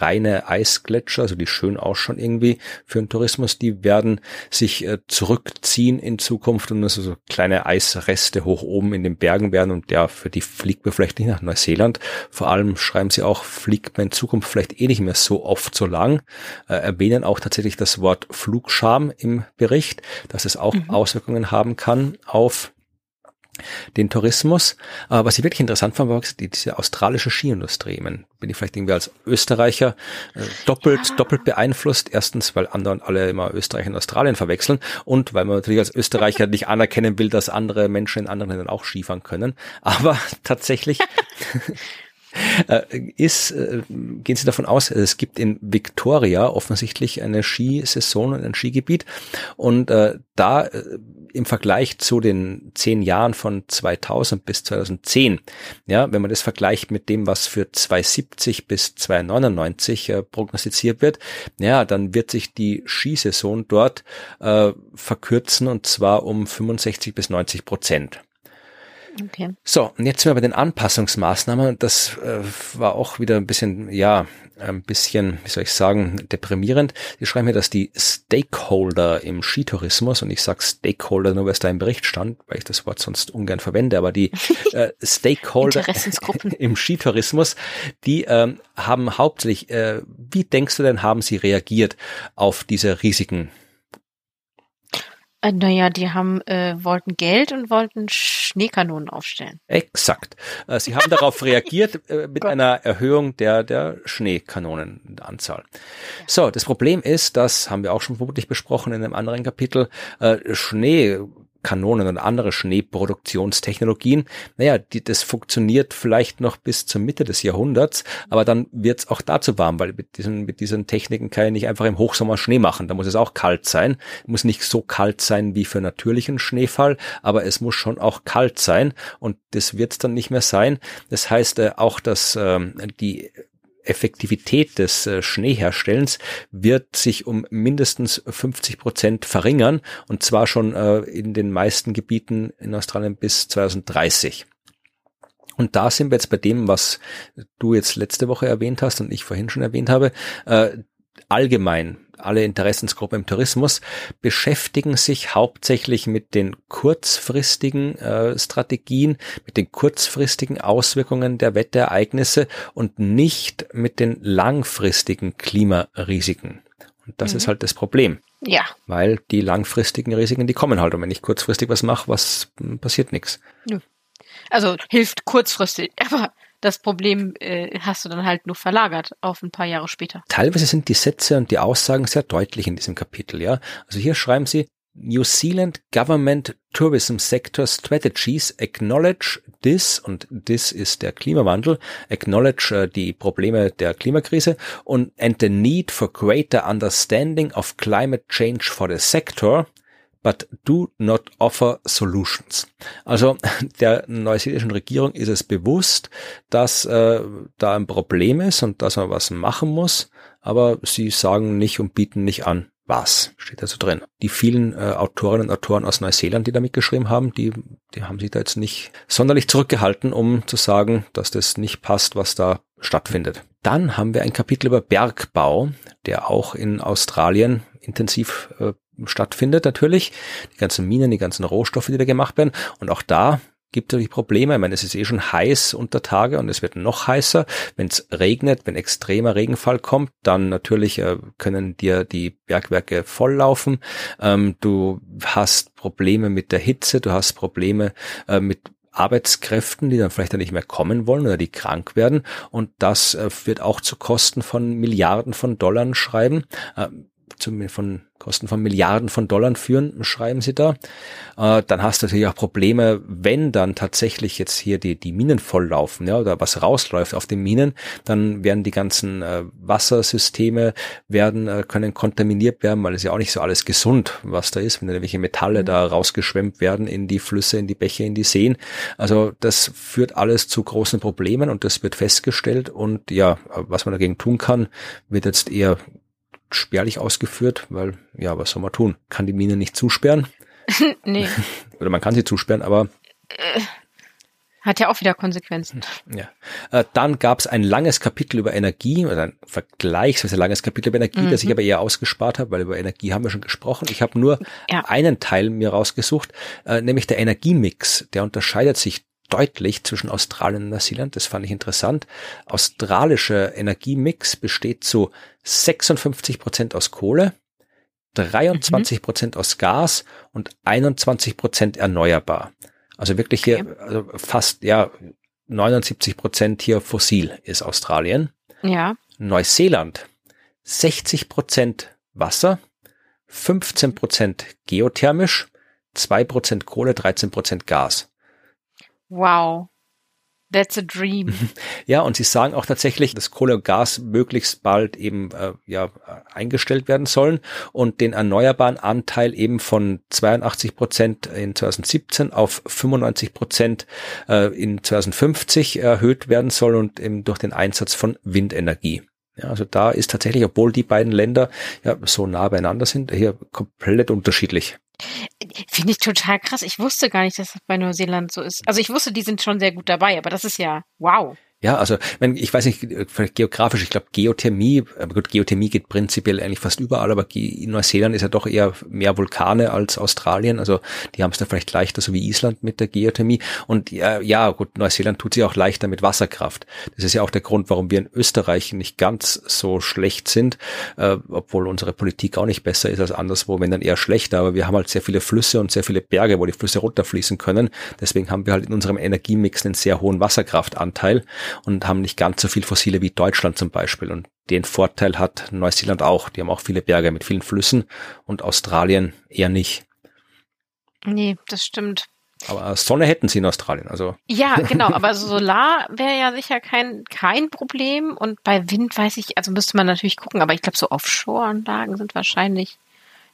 reine Eisgletscher, also die schön ausschauen irgendwie für den Tourismus, die werden sich äh, zurückziehen in Zukunft und also so kleine Eisreste hoch oben in den Bergen werden und ja, für die fliegt man vielleicht nicht nach Neuseeland. Vor allem schreiben sie auch, fliegt man in Zukunft vielleicht eh nicht mehr so oft so lang, äh, erwähnen auch tatsächlich das Wort Flugscham im Bericht, dass es auch mhm. Auswirkungen haben kann auf den Tourismus. Aber was ich wirklich interessant fand, war diese australische Skiindustrie. Ich meine, bin ich vielleicht irgendwie als Österreicher äh, doppelt, ja. doppelt beeinflusst. Erstens, weil andere und alle immer Österreich und Australien verwechseln und weil man natürlich als Österreicher nicht anerkennen will, dass andere Menschen in anderen Ländern auch Skifahren können. Aber tatsächlich ist, äh, gehen Sie davon aus, es gibt in Victoria offensichtlich eine Skisaison und ein Skigebiet und äh, da äh, im Vergleich zu den zehn Jahren von 2000 bis 2010, ja, wenn man das vergleicht mit dem, was für 270 bis 299 äh, prognostiziert wird, ja, dann wird sich die Skisaison dort äh, verkürzen und zwar um 65 bis 90 Prozent. Okay. So, und jetzt sind wir bei den Anpassungsmaßnahmen. Das äh, war auch wieder ein bisschen, ja, ein bisschen, wie soll ich sagen, deprimierend. Sie schreiben hier, dass die Stakeholder im Skitourismus, und ich sage Stakeholder nur, weil es da im Bericht stand, weil ich das Wort sonst ungern verwende, aber die äh, Stakeholder im Skitourismus, die ähm, haben hauptsächlich, äh, wie denkst du denn, haben sie reagiert auf diese Risiken? Äh, naja, die haben, äh, wollten Geld und wollten Schneekanonen aufstellen. Exakt. Äh, sie haben darauf reagiert äh, mit einer Erhöhung der, der Schneekanonenanzahl. Ja. So, das Problem ist, das haben wir auch schon vermutlich besprochen in einem anderen Kapitel, äh, Schnee Kanonen und andere Schneeproduktionstechnologien. Naja, die, das funktioniert vielleicht noch bis zur Mitte des Jahrhunderts, aber dann wird es auch dazu warm, weil mit diesen, mit diesen Techniken kann ich nicht einfach im Hochsommer Schnee machen. Da muss es auch kalt sein. Muss nicht so kalt sein wie für natürlichen Schneefall, aber es muss schon auch kalt sein und das wird es dann nicht mehr sein. Das heißt äh, auch, dass ähm, die Effektivität des äh, Schneeherstellens wird sich um mindestens 50 Prozent verringern und zwar schon äh, in den meisten Gebieten in Australien bis 2030. Und da sind wir jetzt bei dem, was du jetzt letzte Woche erwähnt hast und ich vorhin schon erwähnt habe. Äh, allgemein alle Interessensgruppen im Tourismus beschäftigen sich hauptsächlich mit den kurzfristigen äh, Strategien, mit den kurzfristigen Auswirkungen der Wetterereignisse und nicht mit den langfristigen Klimarisiken. Und das mhm. ist halt das Problem. Ja. Weil die langfristigen Risiken, die kommen halt. Und wenn ich kurzfristig was mache, was passiert nichts. Also hilft kurzfristig, aber das Problem äh, hast du dann halt nur verlagert auf ein paar Jahre später. Teilweise sind die Sätze und die Aussagen sehr deutlich in diesem Kapitel, ja. Also hier schreiben sie, New Zealand Government Tourism Sector Strategies acknowledge this, und this ist der Klimawandel, acknowledge äh, die Probleme der Klimakrise und and the need for greater understanding of climate change for the sector, but do not offer solutions. Also der neuseeländischen Regierung ist es bewusst, dass äh, da ein Problem ist und dass man was machen muss, aber sie sagen nicht und bieten nicht an, was steht da so drin. Die vielen äh, Autorinnen und Autoren aus Neuseeland, die da mitgeschrieben haben, die, die haben sich da jetzt nicht sonderlich zurückgehalten, um zu sagen, dass das nicht passt, was da stattfindet. Dann haben wir ein Kapitel über Bergbau, der auch in Australien intensiv äh, stattfindet natürlich. Die ganzen Minen, die ganzen Rohstoffe, die da gemacht werden. Und auch da gibt natürlich Probleme. Ich meine, es ist eh schon heiß unter Tage und es wird noch heißer. Wenn es regnet, wenn extremer Regenfall kommt, dann natürlich äh, können dir die Bergwerke volllaufen. Ähm, du hast Probleme mit der Hitze, du hast Probleme äh, mit Arbeitskräften, die dann vielleicht dann nicht mehr kommen wollen oder die krank werden. Und das äh, wird auch zu Kosten von Milliarden von Dollar schreiben. Äh, von Kosten von Milliarden von Dollar führen, schreiben sie da. Äh, dann hast du natürlich auch Probleme, wenn dann tatsächlich jetzt hier die, die Minen volllaufen, ja, oder was rausläuft auf den Minen, dann werden die ganzen äh, Wassersysteme werden, äh, können kontaminiert werden, weil es ja auch nicht so alles gesund, was da ist, wenn irgendwelche Metalle mhm. da rausgeschwemmt werden in die Flüsse, in die Bäche, in die Seen. Also das führt alles zu großen Problemen und das wird festgestellt und ja, was man dagegen tun kann, wird jetzt eher spärlich ausgeführt, weil, ja, was soll man tun? Kann die Mine nicht zusperren? nee. Oder man kann sie zusperren, aber äh, hat ja auch wieder Konsequenzen. Ja. Äh, dann gab es ein langes Kapitel über Energie, oder ein vergleichsweise langes Kapitel über Energie, mhm. das ich mhm. aber eher ausgespart habe, weil über Energie haben wir schon gesprochen. Ich habe nur ja. einen Teil mir rausgesucht, äh, nämlich der Energiemix. Der unterscheidet sich deutlich zwischen Australien und Neuseeland. Das fand ich interessant. Australischer Energiemix besteht zu 56 Prozent aus Kohle, 23 Prozent aus Gas und 21 Prozent erneuerbar. Also wirklich hier okay. also fast ja 79 Prozent hier fossil ist Australien. Ja. Neuseeland 60 Prozent Wasser, 15 Prozent geothermisch, 2 Prozent Kohle, 13 Prozent Gas. Wow. That's a dream. Ja, und sie sagen auch tatsächlich, dass Kohle und Gas möglichst bald eben äh, ja eingestellt werden sollen und den erneuerbaren Anteil eben von 82 Prozent in 2017 auf 95 Prozent äh, in 2050 erhöht werden soll und eben durch den Einsatz von Windenergie. Ja, also da ist tatsächlich, obwohl die beiden Länder ja so nah beieinander sind, hier komplett unterschiedlich. Finde ich total krass. Ich wusste gar nicht, dass das bei Neuseeland so ist. Also ich wusste, die sind schon sehr gut dabei, aber das ist ja wow. Ja, also wenn ich weiß nicht, vielleicht geografisch, ich glaube Geothermie, gut, Geothermie geht prinzipiell eigentlich fast überall, aber in Neuseeland ist ja doch eher mehr Vulkane als Australien, also die haben es da vielleicht leichter, so wie Island mit der Geothermie. Und ja, ja, gut, Neuseeland tut sich auch leichter mit Wasserkraft. Das ist ja auch der Grund, warum wir in Österreich nicht ganz so schlecht sind, äh, obwohl unsere Politik auch nicht besser ist als anderswo, wenn dann eher schlechter. Aber wir haben halt sehr viele Flüsse und sehr viele Berge, wo die Flüsse runterfließen können. Deswegen haben wir halt in unserem Energiemix einen sehr hohen Wasserkraftanteil und haben nicht ganz so viel Fossile wie Deutschland zum Beispiel. Und den Vorteil hat Neuseeland auch. Die haben auch viele Berge mit vielen Flüssen und Australien eher nicht. Nee, das stimmt. Aber Sonne hätten sie in Australien, also. Ja, genau, aber Solar wäre ja sicher kein, kein Problem. Und bei Wind weiß ich, also müsste man natürlich gucken, aber ich glaube, so Offshore-Anlagen sind wahrscheinlich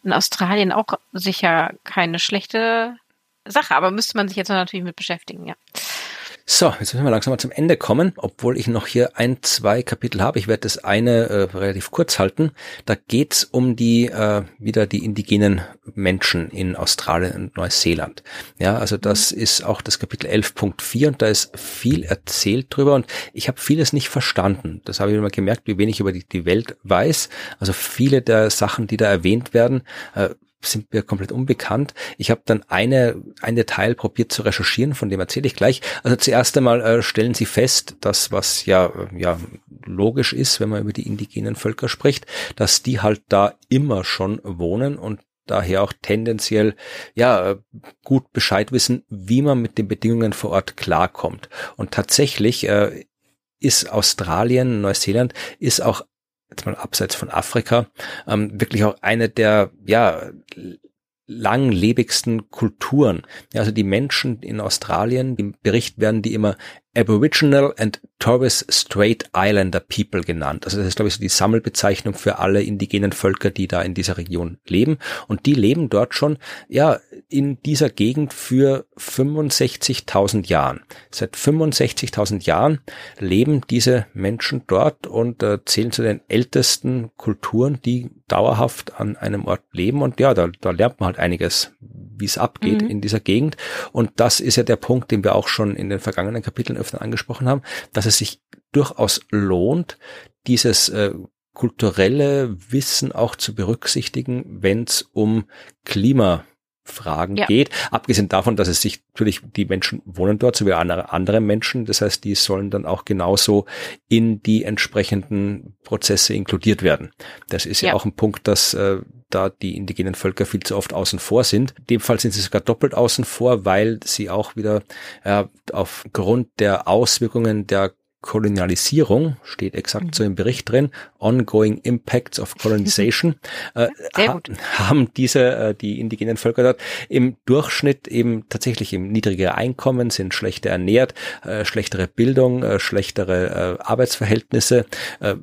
in Australien auch sicher keine schlechte Sache, aber müsste man sich jetzt natürlich mit beschäftigen, ja. So, jetzt müssen wir langsam mal zum Ende kommen, obwohl ich noch hier ein, zwei Kapitel habe. Ich werde das eine äh, relativ kurz halten. Da geht's um die äh, wieder die indigenen Menschen in Australien und Neuseeland. Ja, also das mhm. ist auch das Kapitel 11.4 und da ist viel erzählt drüber und ich habe vieles nicht verstanden. Das habe ich immer gemerkt, wie wenig über die, die Welt weiß. Also viele der Sachen, die da erwähnt werden, äh, sind mir komplett unbekannt. Ich habe dann eine, ein Detail probiert zu recherchieren, von dem erzähle ich gleich. Also zuerst einmal äh, stellen Sie fest, dass was ja, äh, ja logisch ist, wenn man über die indigenen Völker spricht, dass die halt da immer schon wohnen und daher auch tendenziell ja äh, gut Bescheid wissen, wie man mit den Bedingungen vor Ort klarkommt. Und tatsächlich äh, ist Australien, Neuseeland, ist auch jetzt mal abseits von Afrika, ähm, wirklich auch eine der, ja, langlebigsten Kulturen. Ja, also die Menschen in Australien, im Bericht werden die immer Aboriginal and Torres Strait Islander People genannt. Also das ist, glaube ich, so die Sammelbezeichnung für alle indigenen Völker, die da in dieser Region leben. Und die leben dort schon, ja, in dieser Gegend für 65.000 Jahren. Seit 65.000 Jahren leben diese Menschen dort und äh, zählen zu den ältesten Kulturen, die dauerhaft an einem Ort leben. Und ja, da, da lernt man halt einiges, wie es abgeht mhm. in dieser Gegend. Und das ist ja der Punkt, den wir auch schon in den vergangenen Kapiteln öfter angesprochen haben, dass es sich durchaus lohnt, dieses äh, kulturelle Wissen auch zu berücksichtigen, wenn es um Klima Fragen ja. geht. Abgesehen davon, dass es sich natürlich, die Menschen wohnen dort, so wie andere, andere Menschen. Das heißt, die sollen dann auch genauso in die entsprechenden Prozesse inkludiert werden. Das ist ja, ja auch ein Punkt, dass äh, da die indigenen Völker viel zu oft außen vor sind. In dem Fall sind sie sogar doppelt außen vor, weil sie auch wieder äh, aufgrund der Auswirkungen der Kolonialisierung, steht exakt mhm. so im Bericht drin, Ongoing Impacts of Colonization, äh, ha haben diese, äh, die indigenen Völker dort im Durchschnitt eben tatsächlich im niedrigere Einkommen, sind schlechter ernährt, äh, schlechtere Bildung, äh, schlechtere äh, Arbeitsverhältnisse, äh,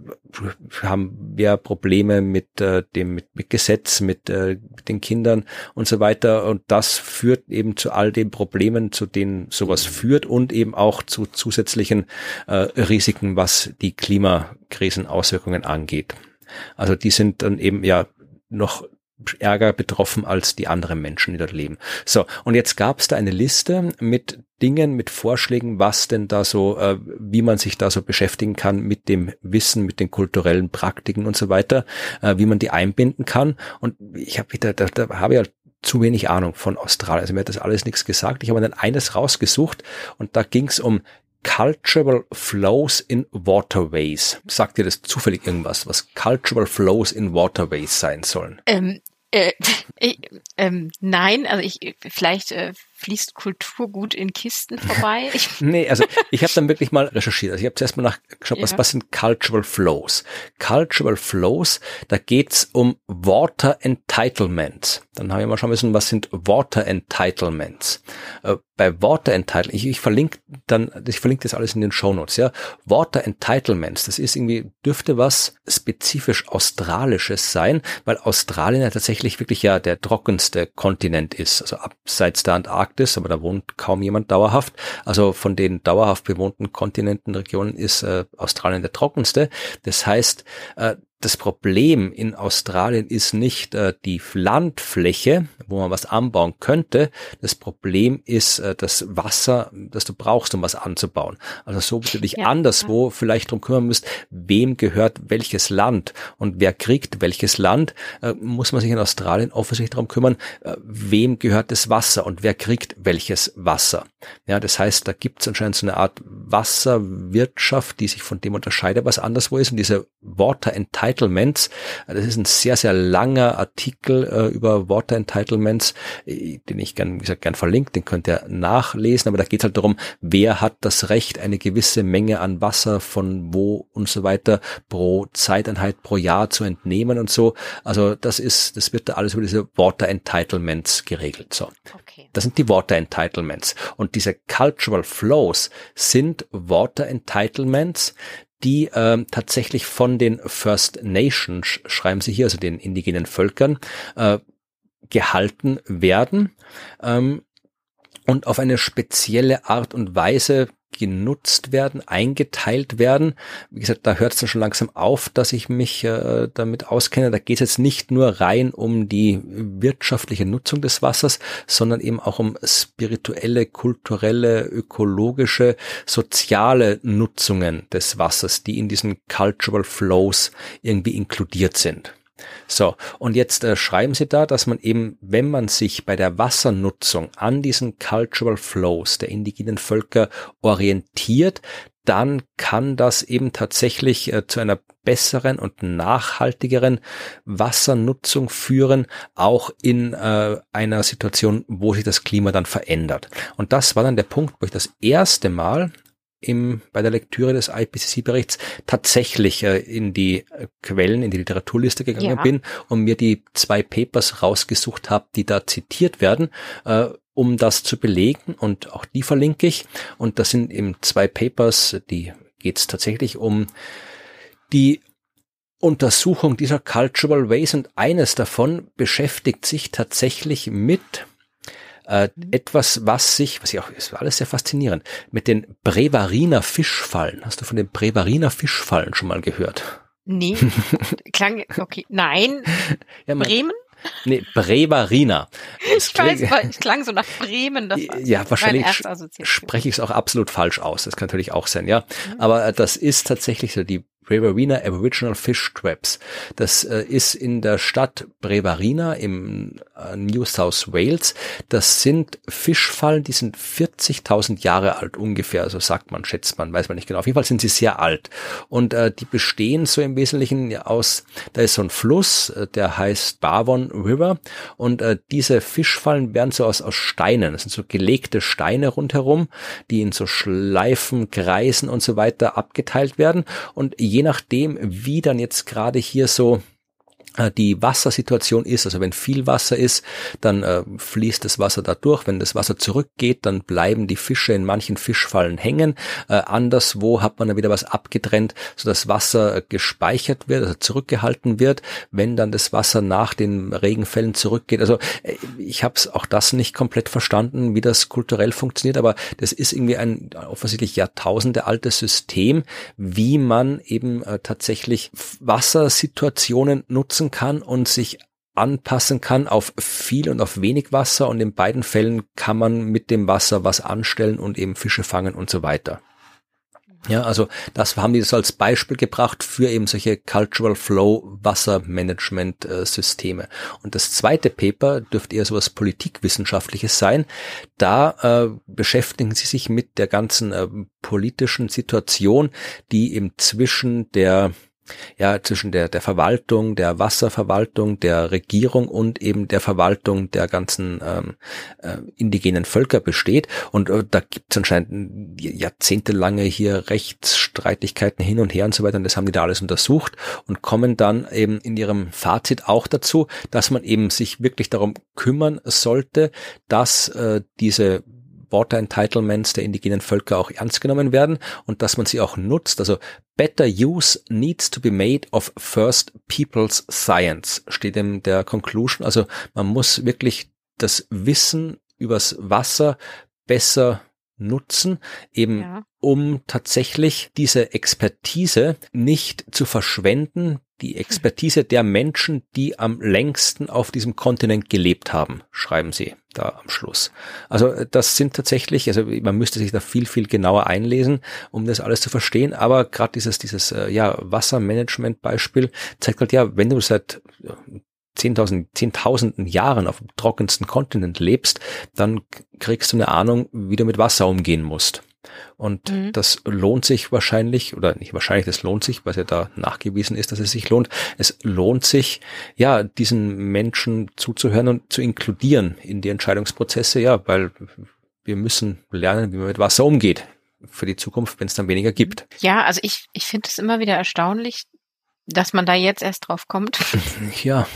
haben mehr Probleme mit äh, dem mit, mit Gesetz, mit, äh, mit den Kindern und so weiter. Und das führt eben zu all den Problemen, zu denen sowas führt und eben auch zu zusätzlichen äh, Risiken, was die Klimakrisenauswirkungen angeht. Also die sind dann eben ja noch ärger betroffen als die anderen Menschen, die dort leben. So, und jetzt gab es da eine Liste mit Dingen, mit Vorschlägen, was denn da so, äh, wie man sich da so beschäftigen kann mit dem Wissen, mit den kulturellen Praktiken und so weiter, äh, wie man die einbinden kann. Und ich habe da, da, da habe ja zu wenig Ahnung von Australien. Also mir hat das alles nichts gesagt. Ich habe dann eines rausgesucht und da ging es um Cultural Flows in Waterways. Sagt dir das zufällig irgendwas, was Cultural Flows in Waterways sein sollen? Ähm, äh, ich, ähm, nein, also ich vielleicht äh, fließt Kulturgut in Kisten vorbei. Ich nee, also ich habe dann wirklich mal recherchiert. Also ich habe zuerst mal nachgeschaut, ja. was, was sind Cultural Flows? Cultural Flows, da geht's um Water Entitlements. Dann haben wir mal schauen müssen, was sind Water Entitlements? Äh, bei Water Entitlements, ich, ich verlinke dann, ich verlinke das alles in den Show Notes, ja. Water Entitlements, das ist irgendwie, dürfte was spezifisch Australisches sein, weil Australien ja tatsächlich wirklich ja der trockenste Kontinent ist. Also abseits der Antarktis, aber da wohnt kaum jemand dauerhaft. Also von den dauerhaft bewohnten Kontinenten, ist äh, Australien der trockenste. Das heißt, äh, das Problem in Australien ist nicht äh, die Landfläche, wo man was anbauen könnte. Das Problem ist äh, das Wasser, das du brauchst, um was anzubauen. Also so wie du dich ja, anderswo ja. vielleicht drum kümmern müsst, wem gehört welches Land und wer kriegt welches Land, äh, muss man sich in Australien offensichtlich darum kümmern, äh, wem gehört das Wasser und wer kriegt welches Wasser. Ja, das heißt, da gibt es anscheinend so eine Art Wasserwirtschaft, die sich von dem unterscheidet, was anderswo ist. Und diese Water Entitlements, das ist ein sehr, sehr langer Artikel äh, über Water Entitlements, äh, den ich gern, wie gesagt, gern verlinkt, den könnt ihr nachlesen. Aber da geht es halt darum, wer hat das Recht, eine gewisse Menge an Wasser von wo und so weiter pro Zeiteinheit pro Jahr zu entnehmen und so. Also das ist, das wird da alles über diese Water Entitlements geregelt. So. Okay. Das sind die Water Entitlements. Und diese Cultural Flows sind Water Entitlements, die ähm, tatsächlich von den First Nations, schreiben sie hier, also den indigenen Völkern, äh, gehalten werden. Ähm, und auf eine spezielle Art und Weise genutzt werden, eingeteilt werden. Wie gesagt, da hört es dann schon langsam auf, dass ich mich äh, damit auskenne. Da geht es jetzt nicht nur rein um die wirtschaftliche Nutzung des Wassers, sondern eben auch um spirituelle, kulturelle, ökologische, soziale Nutzungen des Wassers, die in diesen Cultural Flows irgendwie inkludiert sind. So, und jetzt äh, schreiben Sie da, dass man eben, wenn man sich bei der Wassernutzung an diesen Cultural Flows der indigenen Völker orientiert, dann kann das eben tatsächlich äh, zu einer besseren und nachhaltigeren Wassernutzung führen, auch in äh, einer Situation, wo sich das Klima dann verändert. Und das war dann der Punkt, wo ich das erste Mal im, bei der Lektüre des IPCC-Berichts tatsächlich äh, in die Quellen, in die Literaturliste gegangen ja. bin und mir die zwei Papers rausgesucht habe, die da zitiert werden, äh, um das zu belegen und auch die verlinke ich. Und das sind eben zwei Papers, die geht es tatsächlich um die Untersuchung dieser Cultural Ways und eines davon beschäftigt sich tatsächlich mit äh, etwas, was sich, was ich auch, es war alles sehr faszinierend, mit den Brevariner Fischfallen. Hast du von den Brevariner Fischfallen schon mal gehört? Nee, klang, okay, nein. Ja, Bremen? Nee, Brevarina. Ich weiß, weil ich klang so nach Bremen. Das war ja, wahrscheinlich spreche ich es auch absolut falsch aus. Das kann natürlich auch sein, ja. Mhm. Aber äh, das ist tatsächlich so die Brevarina Aboriginal Fish Traps. Das äh, ist in der Stadt Brevarina im äh, New South Wales. Das sind Fischfallen, die sind 40.000 Jahre alt ungefähr, so sagt man, schätzt man, weiß man nicht genau. Auf jeden Fall sind sie sehr alt. Und äh, die bestehen so im Wesentlichen aus, da ist so ein Fluss, äh, der heißt Barwon River. Und äh, diese Fischfallen werden so aus, aus Steinen, das sind so gelegte Steine rundherum, die in so Schleifen, Kreisen und so weiter abgeteilt werden. Und je nachdem, wie dann jetzt gerade hier so die Wassersituation ist. Also wenn viel Wasser ist, dann äh, fließt das Wasser da durch. Wenn das Wasser zurückgeht, dann bleiben die Fische in manchen Fischfallen hängen. Äh, anderswo hat man dann wieder was abgetrennt, so dass Wasser gespeichert wird, also zurückgehalten wird, wenn dann das Wasser nach den Regenfällen zurückgeht. Also äh, ich habe auch das nicht komplett verstanden, wie das kulturell funktioniert, aber das ist irgendwie ein offensichtlich Jahrtausende altes System, wie man eben äh, tatsächlich Wassersituationen nutzen nutzen kann und sich anpassen kann auf viel und auf wenig Wasser und in beiden Fällen kann man mit dem Wasser was anstellen und eben Fische fangen und so weiter. Ja, also das haben die das als Beispiel gebracht für eben solche Cultural Flow Wassermanagement äh, Systeme. Und das zweite Paper dürfte eher so was Politikwissenschaftliches sein. Da äh, beschäftigen sie sich mit der ganzen äh, politischen Situation, die eben zwischen der ja, zwischen der, der Verwaltung, der Wasserverwaltung, der Regierung und eben der Verwaltung der ganzen ähm, äh, indigenen Völker besteht. Und äh, da gibt es anscheinend jahrzehntelange hier Rechtsstreitigkeiten hin und her und so weiter. Und das haben die da alles untersucht und kommen dann eben in ihrem Fazit auch dazu, dass man eben sich wirklich darum kümmern sollte, dass äh, diese Water Entitlements der indigenen Völker auch ernst genommen werden und dass man sie auch nutzt. Also better use needs to be made of first people's science steht in der Conclusion. Also man muss wirklich das Wissen übers Wasser besser nutzen, eben ja. um tatsächlich diese Expertise nicht zu verschwenden, die Expertise der Menschen, die am längsten auf diesem Kontinent gelebt haben, schreiben sie da am Schluss. Also äh, das sind tatsächlich, also man müsste sich da viel, viel genauer einlesen, um das alles zu verstehen, aber gerade dieses, dieses äh, ja, Wassermanagement-Beispiel zeigt halt ja, wenn du seit 10.000, zehntausenden Jahren auf dem trockensten Kontinent lebst, dann kriegst du eine Ahnung, wie du mit Wasser umgehen musst. Und mhm. das lohnt sich wahrscheinlich, oder nicht wahrscheinlich, das lohnt sich, was ja da nachgewiesen ist, dass es sich lohnt. Es lohnt sich, ja, diesen Menschen zuzuhören und zu inkludieren in die Entscheidungsprozesse, ja, weil wir müssen lernen, wie man mit Wasser umgeht für die Zukunft, wenn es dann weniger gibt. Ja, also ich, ich finde es immer wieder erstaunlich, dass man da jetzt erst drauf kommt. Ja.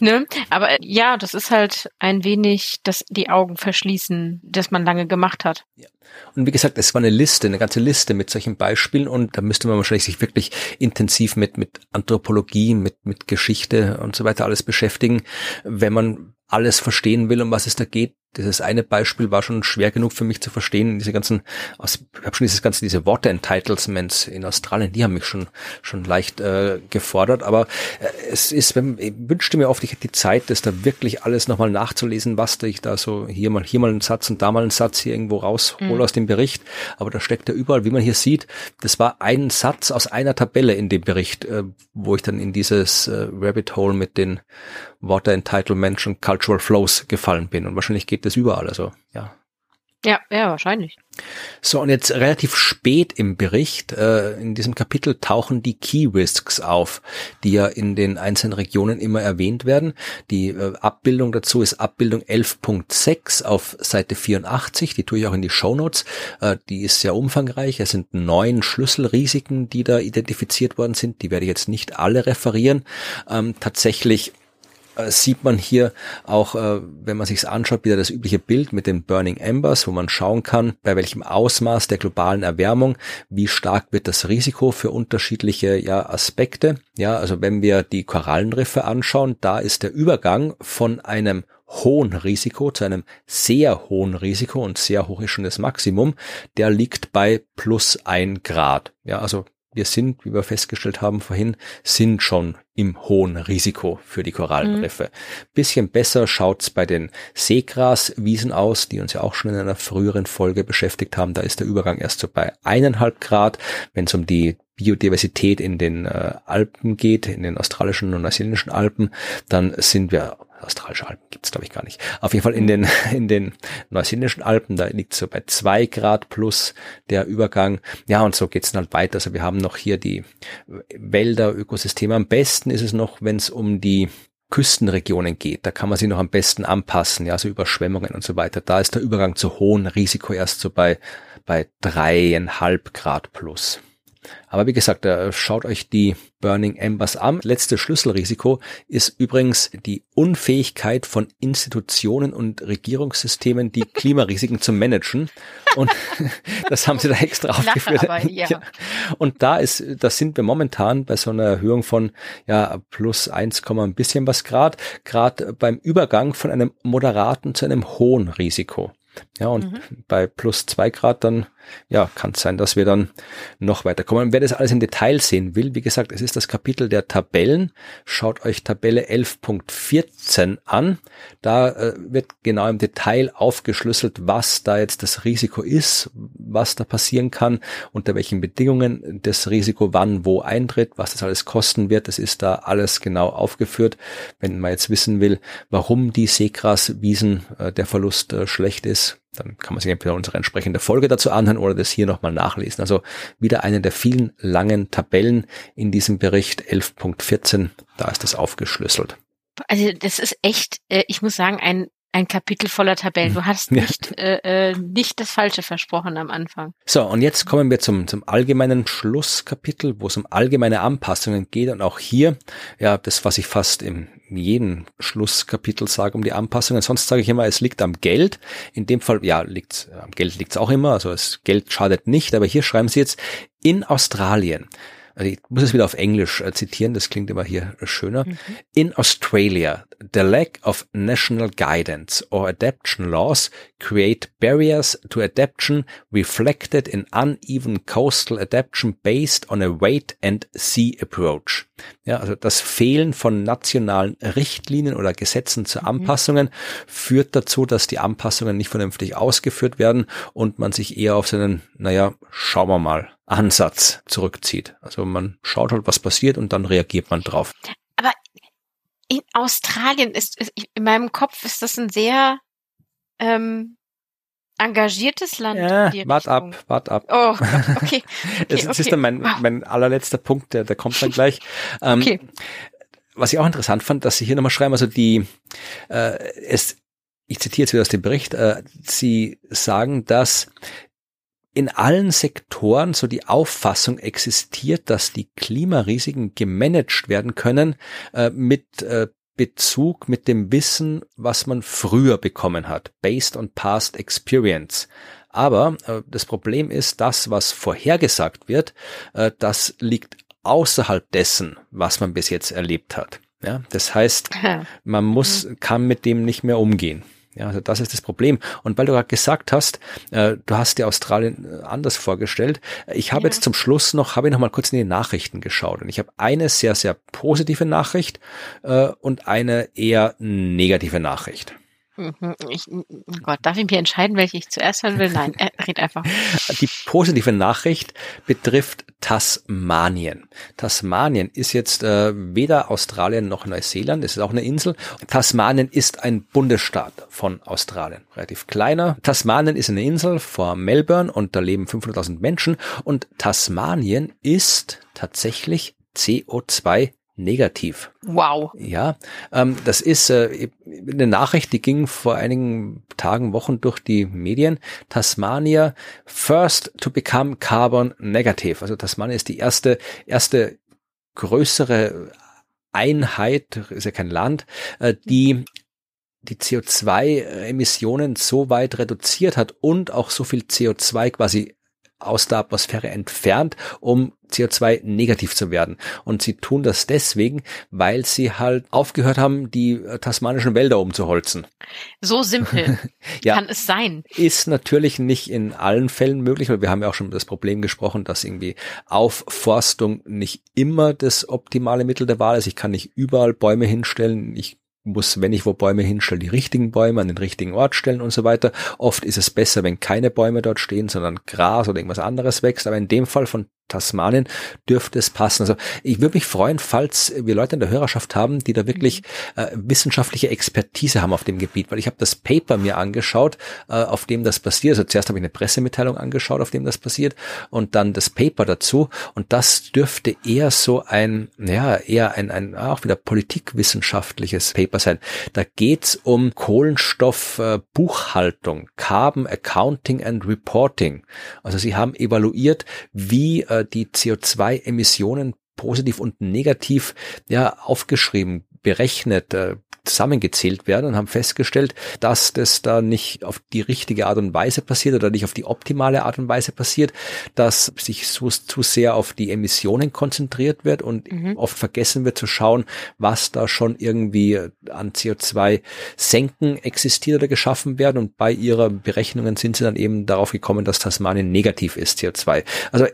Ne? Aber äh, ja, das ist halt ein wenig das die Augen verschließen, das man lange gemacht hat. Ja. Und wie gesagt, es war eine Liste, eine ganze Liste mit solchen Beispielen und da müsste man wahrscheinlich sich wirklich intensiv mit, mit Anthropologie, mit, mit Geschichte und so weiter alles beschäftigen, wenn man alles verstehen will, um was es da geht, dieses eine Beispiel war schon schwer genug für mich zu verstehen. Diese ganzen, ich habe schon dieses ganze, diese Water Entitlements in Australien, die haben mich schon schon leicht äh, gefordert. Aber äh, es ist, wenn, ich wünschte mir oft, ich hätte die Zeit, das da wirklich alles nochmal nachzulesen, was da ich da so hier mal hier mal einen Satz und da mal einen Satz hier irgendwo raushole mhm. aus dem Bericht. Aber da steckt ja überall, wie man hier sieht, das war ein Satz aus einer Tabelle in dem Bericht, äh, wo ich dann in dieses äh, Rabbit Hole mit den Water Entitlements und Cultural Flows gefallen bin. Und wahrscheinlich geht das überall. Also ja. Ja, ja, wahrscheinlich. So, und jetzt relativ spät im Bericht, äh, in diesem Kapitel tauchen die Key Risks auf, die ja in den einzelnen Regionen immer erwähnt werden. Die äh, Abbildung dazu ist Abbildung 11.6 auf Seite 84, die tue ich auch in die Show Notes. Äh, die ist sehr umfangreich. Es sind neun Schlüsselrisiken, die da identifiziert worden sind. Die werde ich jetzt nicht alle referieren. Ähm, tatsächlich äh, sieht man hier auch, äh, wenn man sich anschaut, wieder das übliche Bild mit den Burning Embers, wo man schauen kann, bei welchem Ausmaß der globalen Erwärmung, wie stark wird das Risiko für unterschiedliche ja, Aspekte. Ja, also wenn wir die Korallenriffe anschauen, da ist der Übergang von einem hohen Risiko zu einem sehr hohen Risiko und sehr hoch ist schon das Maximum, der liegt bei plus ein Grad. Ja, also wir sind, wie wir festgestellt haben vorhin, sind schon im hohen Risiko für die Korallenriffe. Mhm. Bisschen besser schaut's bei den Seegraswiesen aus, die uns ja auch schon in einer früheren Folge beschäftigt haben. Da ist der Übergang erst so bei eineinhalb Grad. Wenn es um die Biodiversität in den äh, Alpen geht, in den australischen und neuseeländischen Alpen, dann sind wir australische Alpen gibt's glaube ich gar nicht. Auf jeden Fall in den in den neuseeländischen Alpen, da liegt so bei zwei Grad plus der Übergang. Ja, und so geht's dann halt weiter. Also wir haben noch hier die Wälder, Ökosysteme. Am besten ist es noch, wenn es um die Küstenregionen geht, da kann man sich noch am besten anpassen, ja, so Überschwemmungen und so weiter. Da ist der Übergang zu hohen Risiko erst so bei, bei dreieinhalb Grad plus. Aber wie gesagt, schaut euch die Burning Embers an. Letztes Schlüsselrisiko ist übrigens die Unfähigkeit von Institutionen und Regierungssystemen, die Klimarisiken zu managen. Und das haben sie da extra aufgeführt. Aber, ja. ja. Und da ist, da sind wir momentan bei so einer Erhöhung von ja plus 1, ein bisschen was Grad, gerade beim Übergang von einem moderaten zu einem hohen Risiko. Ja, und mhm. bei plus zwei Grad dann, ja, kann es sein, dass wir dann noch weiterkommen. Und wer das alles im Detail sehen will, wie gesagt, es ist das Kapitel der Tabellen. Schaut euch Tabelle 11.14 an. Da äh, wird genau im Detail aufgeschlüsselt, was da jetzt das Risiko ist, was da passieren kann, unter welchen Bedingungen das Risiko wann wo eintritt, was das alles kosten wird. Das ist da alles genau aufgeführt. Wenn man jetzt wissen will, warum die Seegraswiesen äh, der Verlust äh, schlecht ist, dann kann man sich entweder unsere entsprechende Folge dazu anhören oder das hier nochmal nachlesen. Also wieder eine der vielen langen Tabellen in diesem Bericht 11.14, da ist das aufgeschlüsselt. Also das ist echt, äh, ich muss sagen, ein ein Kapitel voller Tabellen. Du hast nicht, ja. äh, äh, nicht das Falsche versprochen am Anfang. So, und jetzt kommen wir zum, zum allgemeinen Schlusskapitel, wo es um allgemeine Anpassungen geht. Und auch hier, ja, das, was ich fast im jedem Schlusskapitel sage, um die Anpassungen. Sonst sage ich immer, es liegt am Geld. In dem Fall, ja, liegt am Geld liegt es auch immer. Also das Geld schadet nicht. Aber hier schreiben sie jetzt, in Australien ich muss es wieder auf Englisch äh, zitieren, das klingt immer hier schöner. Mhm. In Australia, the lack of national guidance or adaptation laws create barriers to adaptation reflected in uneven coastal adaptation based on a wait and see approach. Ja, also das Fehlen von nationalen Richtlinien oder Gesetzen zu mhm. Anpassungen führt dazu, dass die Anpassungen nicht vernünftig ausgeführt werden und man sich eher auf seinen, naja, schauen wir mal, Ansatz zurückzieht. Also man schaut halt, was passiert und dann reagiert man drauf. Aber in Australien ist, in meinem Kopf ist das ein sehr ähm, engagiertes Land. Ja, wart ab, wart ab. Oh, okay. okay das, das okay. ist dann mein, mein allerletzter Punkt, der, der kommt dann gleich. Ähm, okay. Was ich auch interessant fand, dass Sie hier nochmal schreiben, also die, äh, es, ich zitiere jetzt wieder aus dem Bericht, äh, Sie sagen, dass in allen Sektoren so die Auffassung existiert, dass die Klimarisiken gemanagt werden können äh, mit äh, Bezug mit dem Wissen, was man früher bekommen hat, based on past experience. Aber äh, das Problem ist, das, was vorhergesagt wird, äh, das liegt außerhalb dessen, was man bis jetzt erlebt hat. Ja, das heißt, man muss, mhm. kann mit dem nicht mehr umgehen. Ja, also das ist das Problem. Und weil du gerade gesagt hast, äh, du hast dir Australien äh, anders vorgestellt. Ich habe ja. jetzt zum Schluss noch, habe ich noch mal kurz in die Nachrichten geschaut und ich habe eine sehr, sehr positive Nachricht äh, und eine eher negative Nachricht. Ich, oh Gott, darf ich mir entscheiden, welche ich zuerst hören will? Nein, red einfach. Die positive Nachricht betrifft Tasmanien. Tasmanien ist jetzt äh, weder Australien noch Neuseeland, es ist auch eine Insel. Tasmanien ist ein Bundesstaat von Australien, relativ kleiner. Tasmanien ist eine Insel vor Melbourne und da leben 500.000 Menschen und Tasmanien ist tatsächlich CO2 negativ. Wow. Ja, ähm, das ist äh, eine Nachricht, die ging vor einigen Tagen, Wochen durch die Medien. Tasmania first to become carbon negative. Also Tasmania ist die erste, erste größere Einheit, ist ja kein Land, äh, die die CO2-Emissionen so weit reduziert hat und auch so viel CO2 quasi aus der Atmosphäre entfernt, um CO2 negativ zu werden. Und sie tun das deswegen, weil sie halt aufgehört haben, die äh, tasmanischen Wälder umzuholzen. So simpel ja, kann es sein. Ist natürlich nicht in allen Fällen möglich, weil wir haben ja auch schon das Problem gesprochen, dass irgendwie Aufforstung nicht immer das optimale Mittel der Wahl ist. Ich kann nicht überall Bäume hinstellen. Ich muss, wenn ich wo Bäume hinstelle, die richtigen Bäume an den richtigen Ort stellen und so weiter. Oft ist es besser, wenn keine Bäume dort stehen, sondern Gras oder irgendwas anderes wächst. Aber in dem Fall von Tasmanien dürfte es passen. Also ich würde mich freuen, falls wir Leute in der Hörerschaft haben, die da wirklich mhm. äh, wissenschaftliche Expertise haben auf dem Gebiet, weil ich habe das Paper mir angeschaut, äh, auf dem das passiert. Also zuerst habe ich eine Pressemitteilung angeschaut, auf dem das passiert und dann das Paper dazu und das dürfte eher so ein, ja, eher ein, ein auch wieder politikwissenschaftliches Paper sein. Da geht's um Kohlenstoffbuchhaltung, äh, Carbon Accounting and Reporting. Also sie haben evaluiert, wie äh, die CO2-Emissionen positiv und negativ ja aufgeschrieben, berechnet, äh, zusammengezählt werden und haben festgestellt, dass das da nicht auf die richtige Art und Weise passiert oder nicht auf die optimale Art und Weise passiert, dass sich so, zu sehr auf die Emissionen konzentriert wird und mhm. oft vergessen wird zu schauen, was da schon irgendwie an CO2 Senken existiert oder geschaffen werden und bei ihrer Berechnungen sind sie dann eben darauf gekommen, dass Tasmanien negativ ist, CO2. Also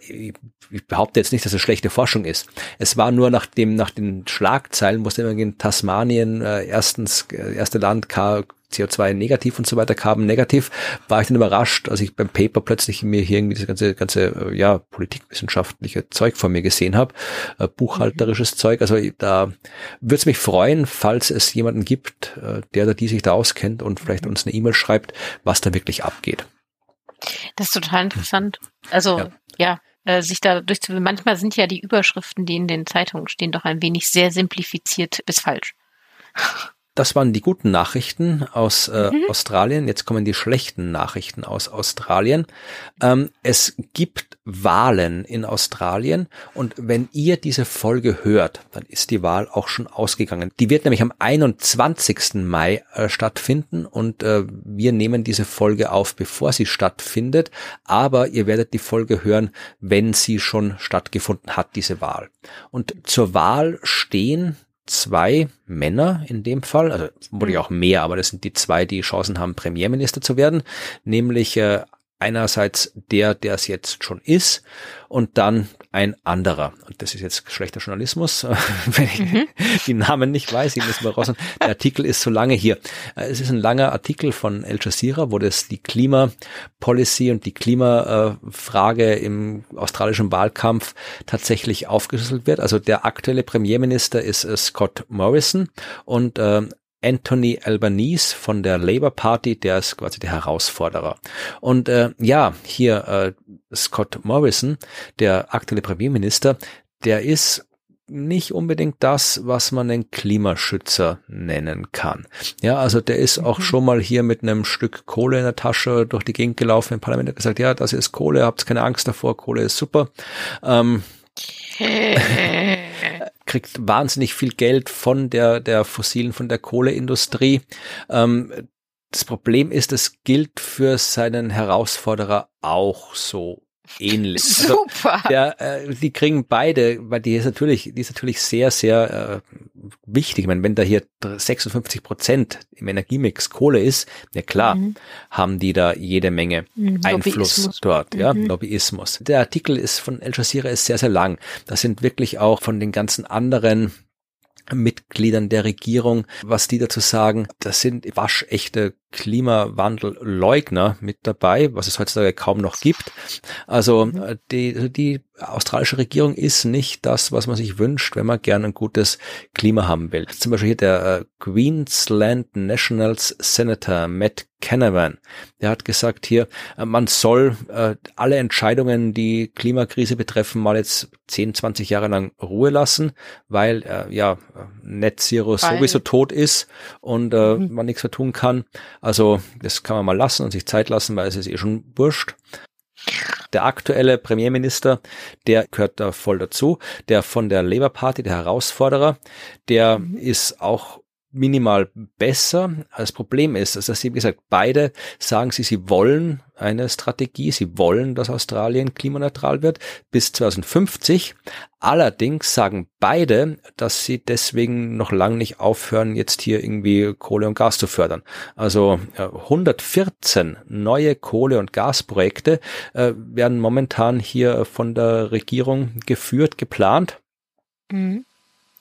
ich behaupte jetzt nicht, dass es schlechte Forschung ist. Es war nur nach dem, nach den Schlagzeilen, musste immer Tasmanien äh, erstens, äh, erste Land CO2 negativ und so weiter, Carbon negativ, war ich dann überrascht, als ich beim Paper plötzlich mir hier irgendwie das ganze, ganze, äh, ja, politikwissenschaftliche Zeug vor mir gesehen habe, äh, buchhalterisches mhm. Zeug. Also da würde es mich freuen, falls es jemanden gibt, äh, der oder die sich da auskennt und vielleicht mhm. uns eine E-Mail schreibt, was da wirklich abgeht. Das ist total interessant. Also, ja, ja äh, sich da durchzuführen. Manchmal sind ja die Überschriften, die in den Zeitungen stehen, doch ein wenig sehr simplifiziert bis falsch. Das waren die guten Nachrichten aus äh, mhm. Australien. Jetzt kommen die schlechten Nachrichten aus Australien. Ähm, es gibt Wahlen in Australien und wenn ihr diese Folge hört, dann ist die Wahl auch schon ausgegangen. Die wird nämlich am 21. Mai äh, stattfinden und äh, wir nehmen diese Folge auf, bevor sie stattfindet. Aber ihr werdet die Folge hören, wenn sie schon stattgefunden hat, diese Wahl. Und zur Wahl stehen zwei Männer in dem Fall, also wurde ja auch mehr, aber das sind die zwei, die Chancen haben, Premierminister zu werden, nämlich äh, einerseits der, der es jetzt schon ist und dann ein anderer. Und das ist jetzt schlechter Journalismus, wenn ich mhm. die Namen nicht weiß, ich muss mal raus. Der Artikel ist so lange hier. Äh, es ist ein langer Artikel von Al Jazeera, wo das die Klimapolicy und die Klimafrage im australischen Wahlkampf tatsächlich aufgeschlüsselt wird. Also der aktuelle Premierminister ist äh, Scott Morrison und äh, Anthony Albanese von der Labour Party, der ist quasi der Herausforderer. Und äh, ja, hier äh, Scott Morrison, der aktuelle Premierminister, der ist nicht unbedingt das, was man einen Klimaschützer nennen kann. Ja, also der ist auch mhm. schon mal hier mit einem Stück Kohle in der Tasche durch die Gegend gelaufen im Parlament hat gesagt, ja, das ist Kohle, habt keine Angst davor, Kohle ist super. Ähm, kriegt wahnsinnig viel Geld von der, der fossilen, von der Kohleindustrie. Ähm, das Problem ist, es gilt für seinen Herausforderer auch so ähnlich. Also Super. Also der, äh, die kriegen beide, weil die ist natürlich, die ist natürlich sehr, sehr äh, wichtig. Ich meine, wenn da hier 56 Prozent im Energiemix Kohle ist, ja klar, mhm. haben die da jede Menge mhm. Einfluss dort, ja, mhm. Lobbyismus. Der Artikel ist von El Jazeera ist sehr, sehr lang. Das sind wirklich auch von den ganzen anderen Mitgliedern der Regierung, was die dazu sagen. Das sind waschechte Klimawandelleugner mit dabei, was es heutzutage kaum noch gibt. Also mhm. äh, die, die australische Regierung ist nicht das, was man sich wünscht, wenn man gerne ein gutes Klima haben will. Zum Beispiel hier der äh, Queensland Nationals Senator Matt Canavan, der hat gesagt hier, äh, man soll alle Entscheidungen, die Klimakrise betreffen, mal jetzt 10, 20 Jahre lang Ruhe lassen, weil ja Net Zero weil. sowieso tot ist und mhm. man nichts mehr tun kann. Also das kann man mal lassen und sich Zeit lassen, weil es ist eh schon wurscht. Der aktuelle Premierminister, der gehört da voll dazu. Der von der Labour Party, der Herausforderer, der mhm. ist auch minimal besser. Das Problem ist, dass sie, wie gesagt, beide sagen sie, sie wollen eine Strategie, sie wollen, dass Australien klimaneutral wird bis 2050. Allerdings sagen beide, dass sie deswegen noch lange nicht aufhören, jetzt hier irgendwie Kohle und Gas zu fördern. Also 114 neue Kohle- und Gasprojekte äh, werden momentan hier von der Regierung geführt, geplant. Mhm.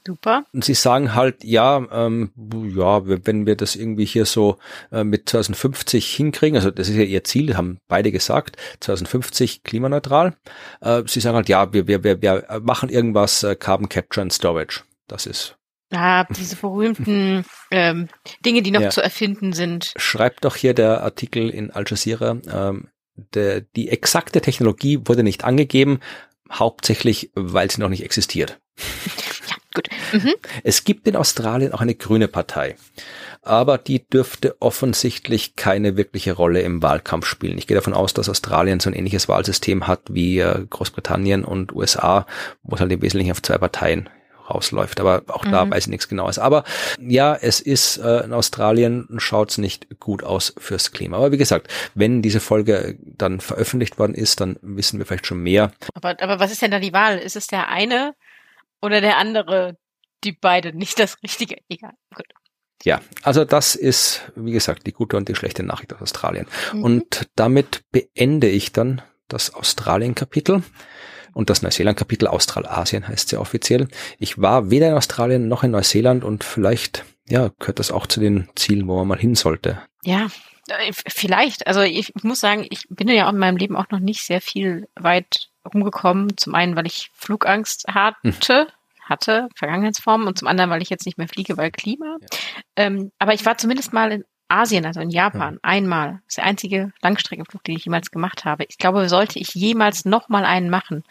Super. Und sie sagen halt, ja, ähm, ja, wenn wir das irgendwie hier so äh, mit 2050 hinkriegen, also das ist ja ihr Ziel, haben beide gesagt, 2050 klimaneutral. Äh, sie sagen halt, ja, wir, wir, wir, wir machen irgendwas äh, Carbon Capture and Storage. Das ist Ah, diese berühmten ähm, Dinge, die noch ja. zu erfinden sind. Schreibt doch hier der Artikel in Al Jazeera, ähm, der, die exakte Technologie wurde nicht angegeben, hauptsächlich, weil sie noch nicht existiert. Gut. Mhm. Es gibt in Australien auch eine grüne Partei, aber die dürfte offensichtlich keine wirkliche Rolle im Wahlkampf spielen. Ich gehe davon aus, dass Australien so ein ähnliches Wahlsystem hat wie äh, Großbritannien und USA, wo es halt im Wesentlichen auf zwei Parteien rausläuft. Aber auch da mhm. weiß ich nichts Genaues. Aber ja, es ist äh, in Australien schaut es nicht gut aus fürs Klima. Aber wie gesagt, wenn diese Folge dann veröffentlicht worden ist, dann wissen wir vielleicht schon mehr. Aber, aber was ist denn da die Wahl? Ist es der eine oder der andere, die beide nicht das Richtige. Egal. Gut. Ja, also das ist, wie gesagt, die gute und die schlechte Nachricht aus Australien. Mhm. Und damit beende ich dann das Australien-Kapitel und das Neuseeland-Kapitel. Australasien heißt es ja offiziell. Ich war weder in Australien noch in Neuseeland und vielleicht, ja, gehört das auch zu den Zielen, wo man mal hin sollte. Ja, äh, vielleicht. Also ich, ich muss sagen, ich bin ja auch in meinem Leben auch noch nicht sehr viel weit rumgekommen. Zum einen, weil ich Flugangst hatte, hm. hatte, Vergangenheitsformen, und zum anderen, weil ich jetzt nicht mehr fliege, weil Klima. Ja. Ähm, aber ich war zumindest mal in Asien, also in Japan, ja. einmal. Das ist der einzige Langstreckenflug, den ich jemals gemacht habe. Ich glaube, sollte ich jemals nochmal einen machen,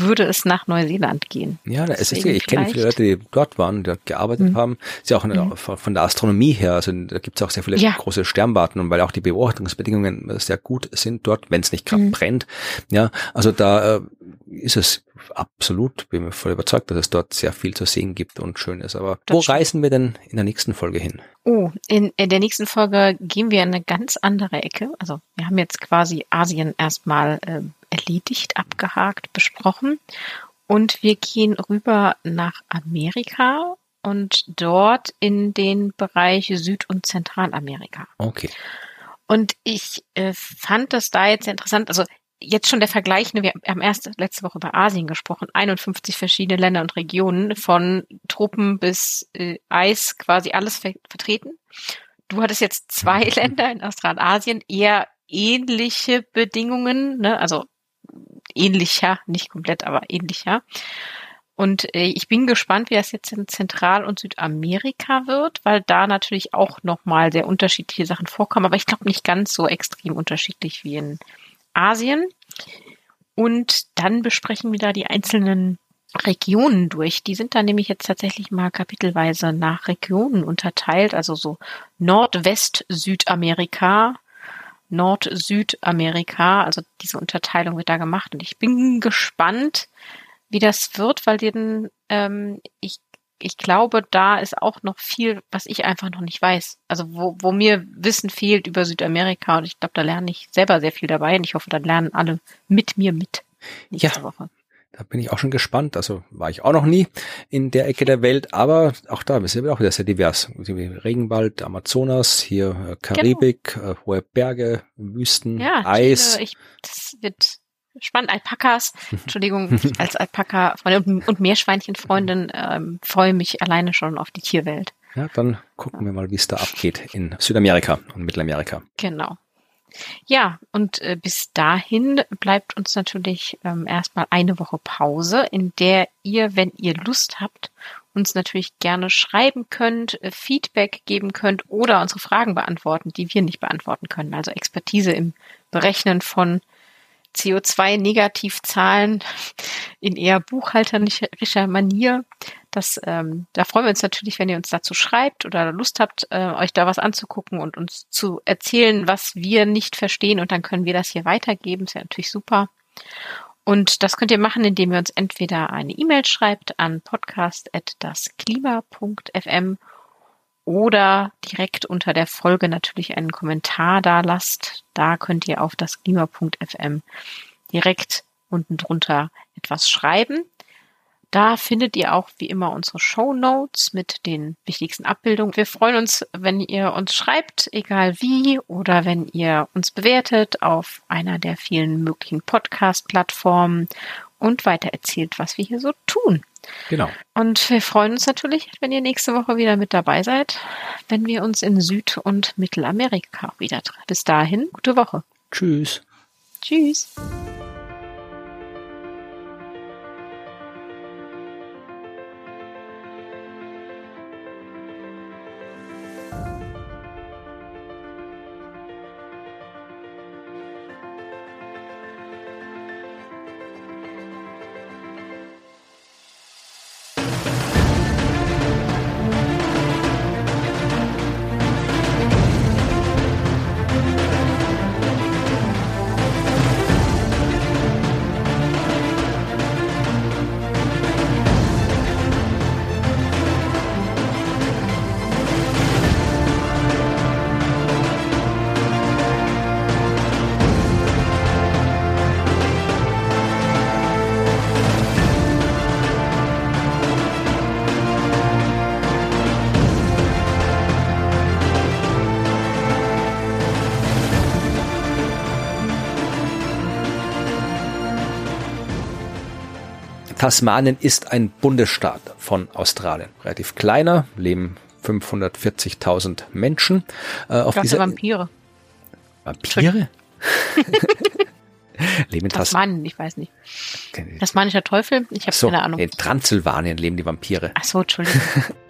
würde es nach Neuseeland gehen. Ja, es ist, ich kenne viele Leute, die dort waren, die dort gearbeitet mhm. haben. Ist ja auch eine, mhm. von der Astronomie her, also da gibt es auch sehr viele ja. große Sternwarten und weil auch die Beobachtungsbedingungen sehr gut sind dort, wenn es nicht gerade mhm. brennt. Ja, also da äh, ist es absolut, bin mir voll überzeugt, dass es dort sehr viel zu sehen gibt und schön ist. Aber das wo stimmt. reisen wir denn in der nächsten Folge hin? Oh, in, in der nächsten Folge gehen wir in eine ganz andere Ecke. Also wir haben jetzt quasi Asien erstmal äh, erledigt, abgehakt, besprochen. Und wir gehen rüber nach Amerika und dort in den Bereich Süd- und Zentralamerika. Okay. Und ich äh, fand das da jetzt sehr interessant. Also jetzt schon der Vergleich, ne, wir haben erst letzte Woche über Asien gesprochen, 51 verschiedene Länder und Regionen, von Truppen bis äh, Eis, quasi alles ver vertreten. Du hattest jetzt zwei Länder in Australasien, eher ähnliche Bedingungen, ne? also ähnlicher, nicht komplett, aber ähnlicher. Und äh, ich bin gespannt, wie das jetzt in Zentral- und Südamerika wird, weil da natürlich auch nochmal sehr unterschiedliche Sachen vorkommen, aber ich glaube nicht ganz so extrem unterschiedlich wie in Asien. Und dann besprechen wir da die einzelnen Regionen durch. Die sind da nämlich jetzt tatsächlich mal kapitelweise nach Regionen unterteilt, also so Nordwest-Südamerika, Nord-Südamerika, also diese Unterteilung wird da gemacht. Und ich bin gespannt, wie das wird, weil den, ähm, ich ich glaube, da ist auch noch viel, was ich einfach noch nicht weiß. Also wo, wo mir Wissen fehlt über Südamerika und ich glaube, da lerne ich selber sehr viel dabei und ich hoffe, dann lernen alle mit mir mit nächste ja. Woche. Da bin ich auch schon gespannt. Also war ich auch noch nie in der Ecke der Welt, aber auch da sind wir auch wieder sehr divers. Regenwald, Amazonas, hier äh. Karibik, genau. hohe Berge, Wüsten, ja, Eis. Ich, das wird spannend. Alpakas, Entschuldigung, als Alpaka und, und Meerschweinchenfreundin ähm, freue mich alleine schon auf die Tierwelt. Ja, dann gucken wir mal, wie es da abgeht in Südamerika und Mittelamerika. Genau. Ja, und äh, bis dahin bleibt uns natürlich ähm, erstmal eine Woche Pause, in der ihr, wenn ihr Lust habt, uns natürlich gerne schreiben könnt, äh, Feedback geben könnt oder unsere Fragen beantworten, die wir nicht beantworten können. Also Expertise im Berechnen von CO2-Negativzahlen in eher buchhalterischer Manier. Das, ähm, da freuen wir uns natürlich, wenn ihr uns dazu schreibt oder Lust habt, äh, euch da was anzugucken und uns zu erzählen, was wir nicht verstehen und dann können wir das hier weitergeben. Ist ja natürlich super. Und das könnt ihr machen, indem ihr uns entweder eine E-Mail schreibt an podcast.dasklima.fm oder direkt unter der Folge natürlich einen Kommentar da lasst. Da könnt ihr auf das klima.fm direkt unten drunter etwas schreiben. Da findet ihr auch wie immer unsere Show Notes mit den wichtigsten Abbildungen. Wir freuen uns, wenn ihr uns schreibt, egal wie, oder wenn ihr uns bewertet auf einer der vielen möglichen Podcast-Plattformen und weitererzählt, was wir hier so tun. Genau. Und wir freuen uns natürlich, wenn ihr nächste Woche wieder mit dabei seid, wenn wir uns in Süd- und Mittelamerika wieder treffen. Bis dahin, gute Woche. Tschüss. Tschüss. Tasmanien ist ein Bundesstaat von Australien. Relativ kleiner, leben 540.000 Menschen. Äh, auf dieser Vampire. Vampire? leben in Tasmanien, ich weiß nicht. Tasmanischer Teufel? Ich habe so, keine Ahnung. In Transsilvanien leben die Vampire. Ach so, Entschuldigung.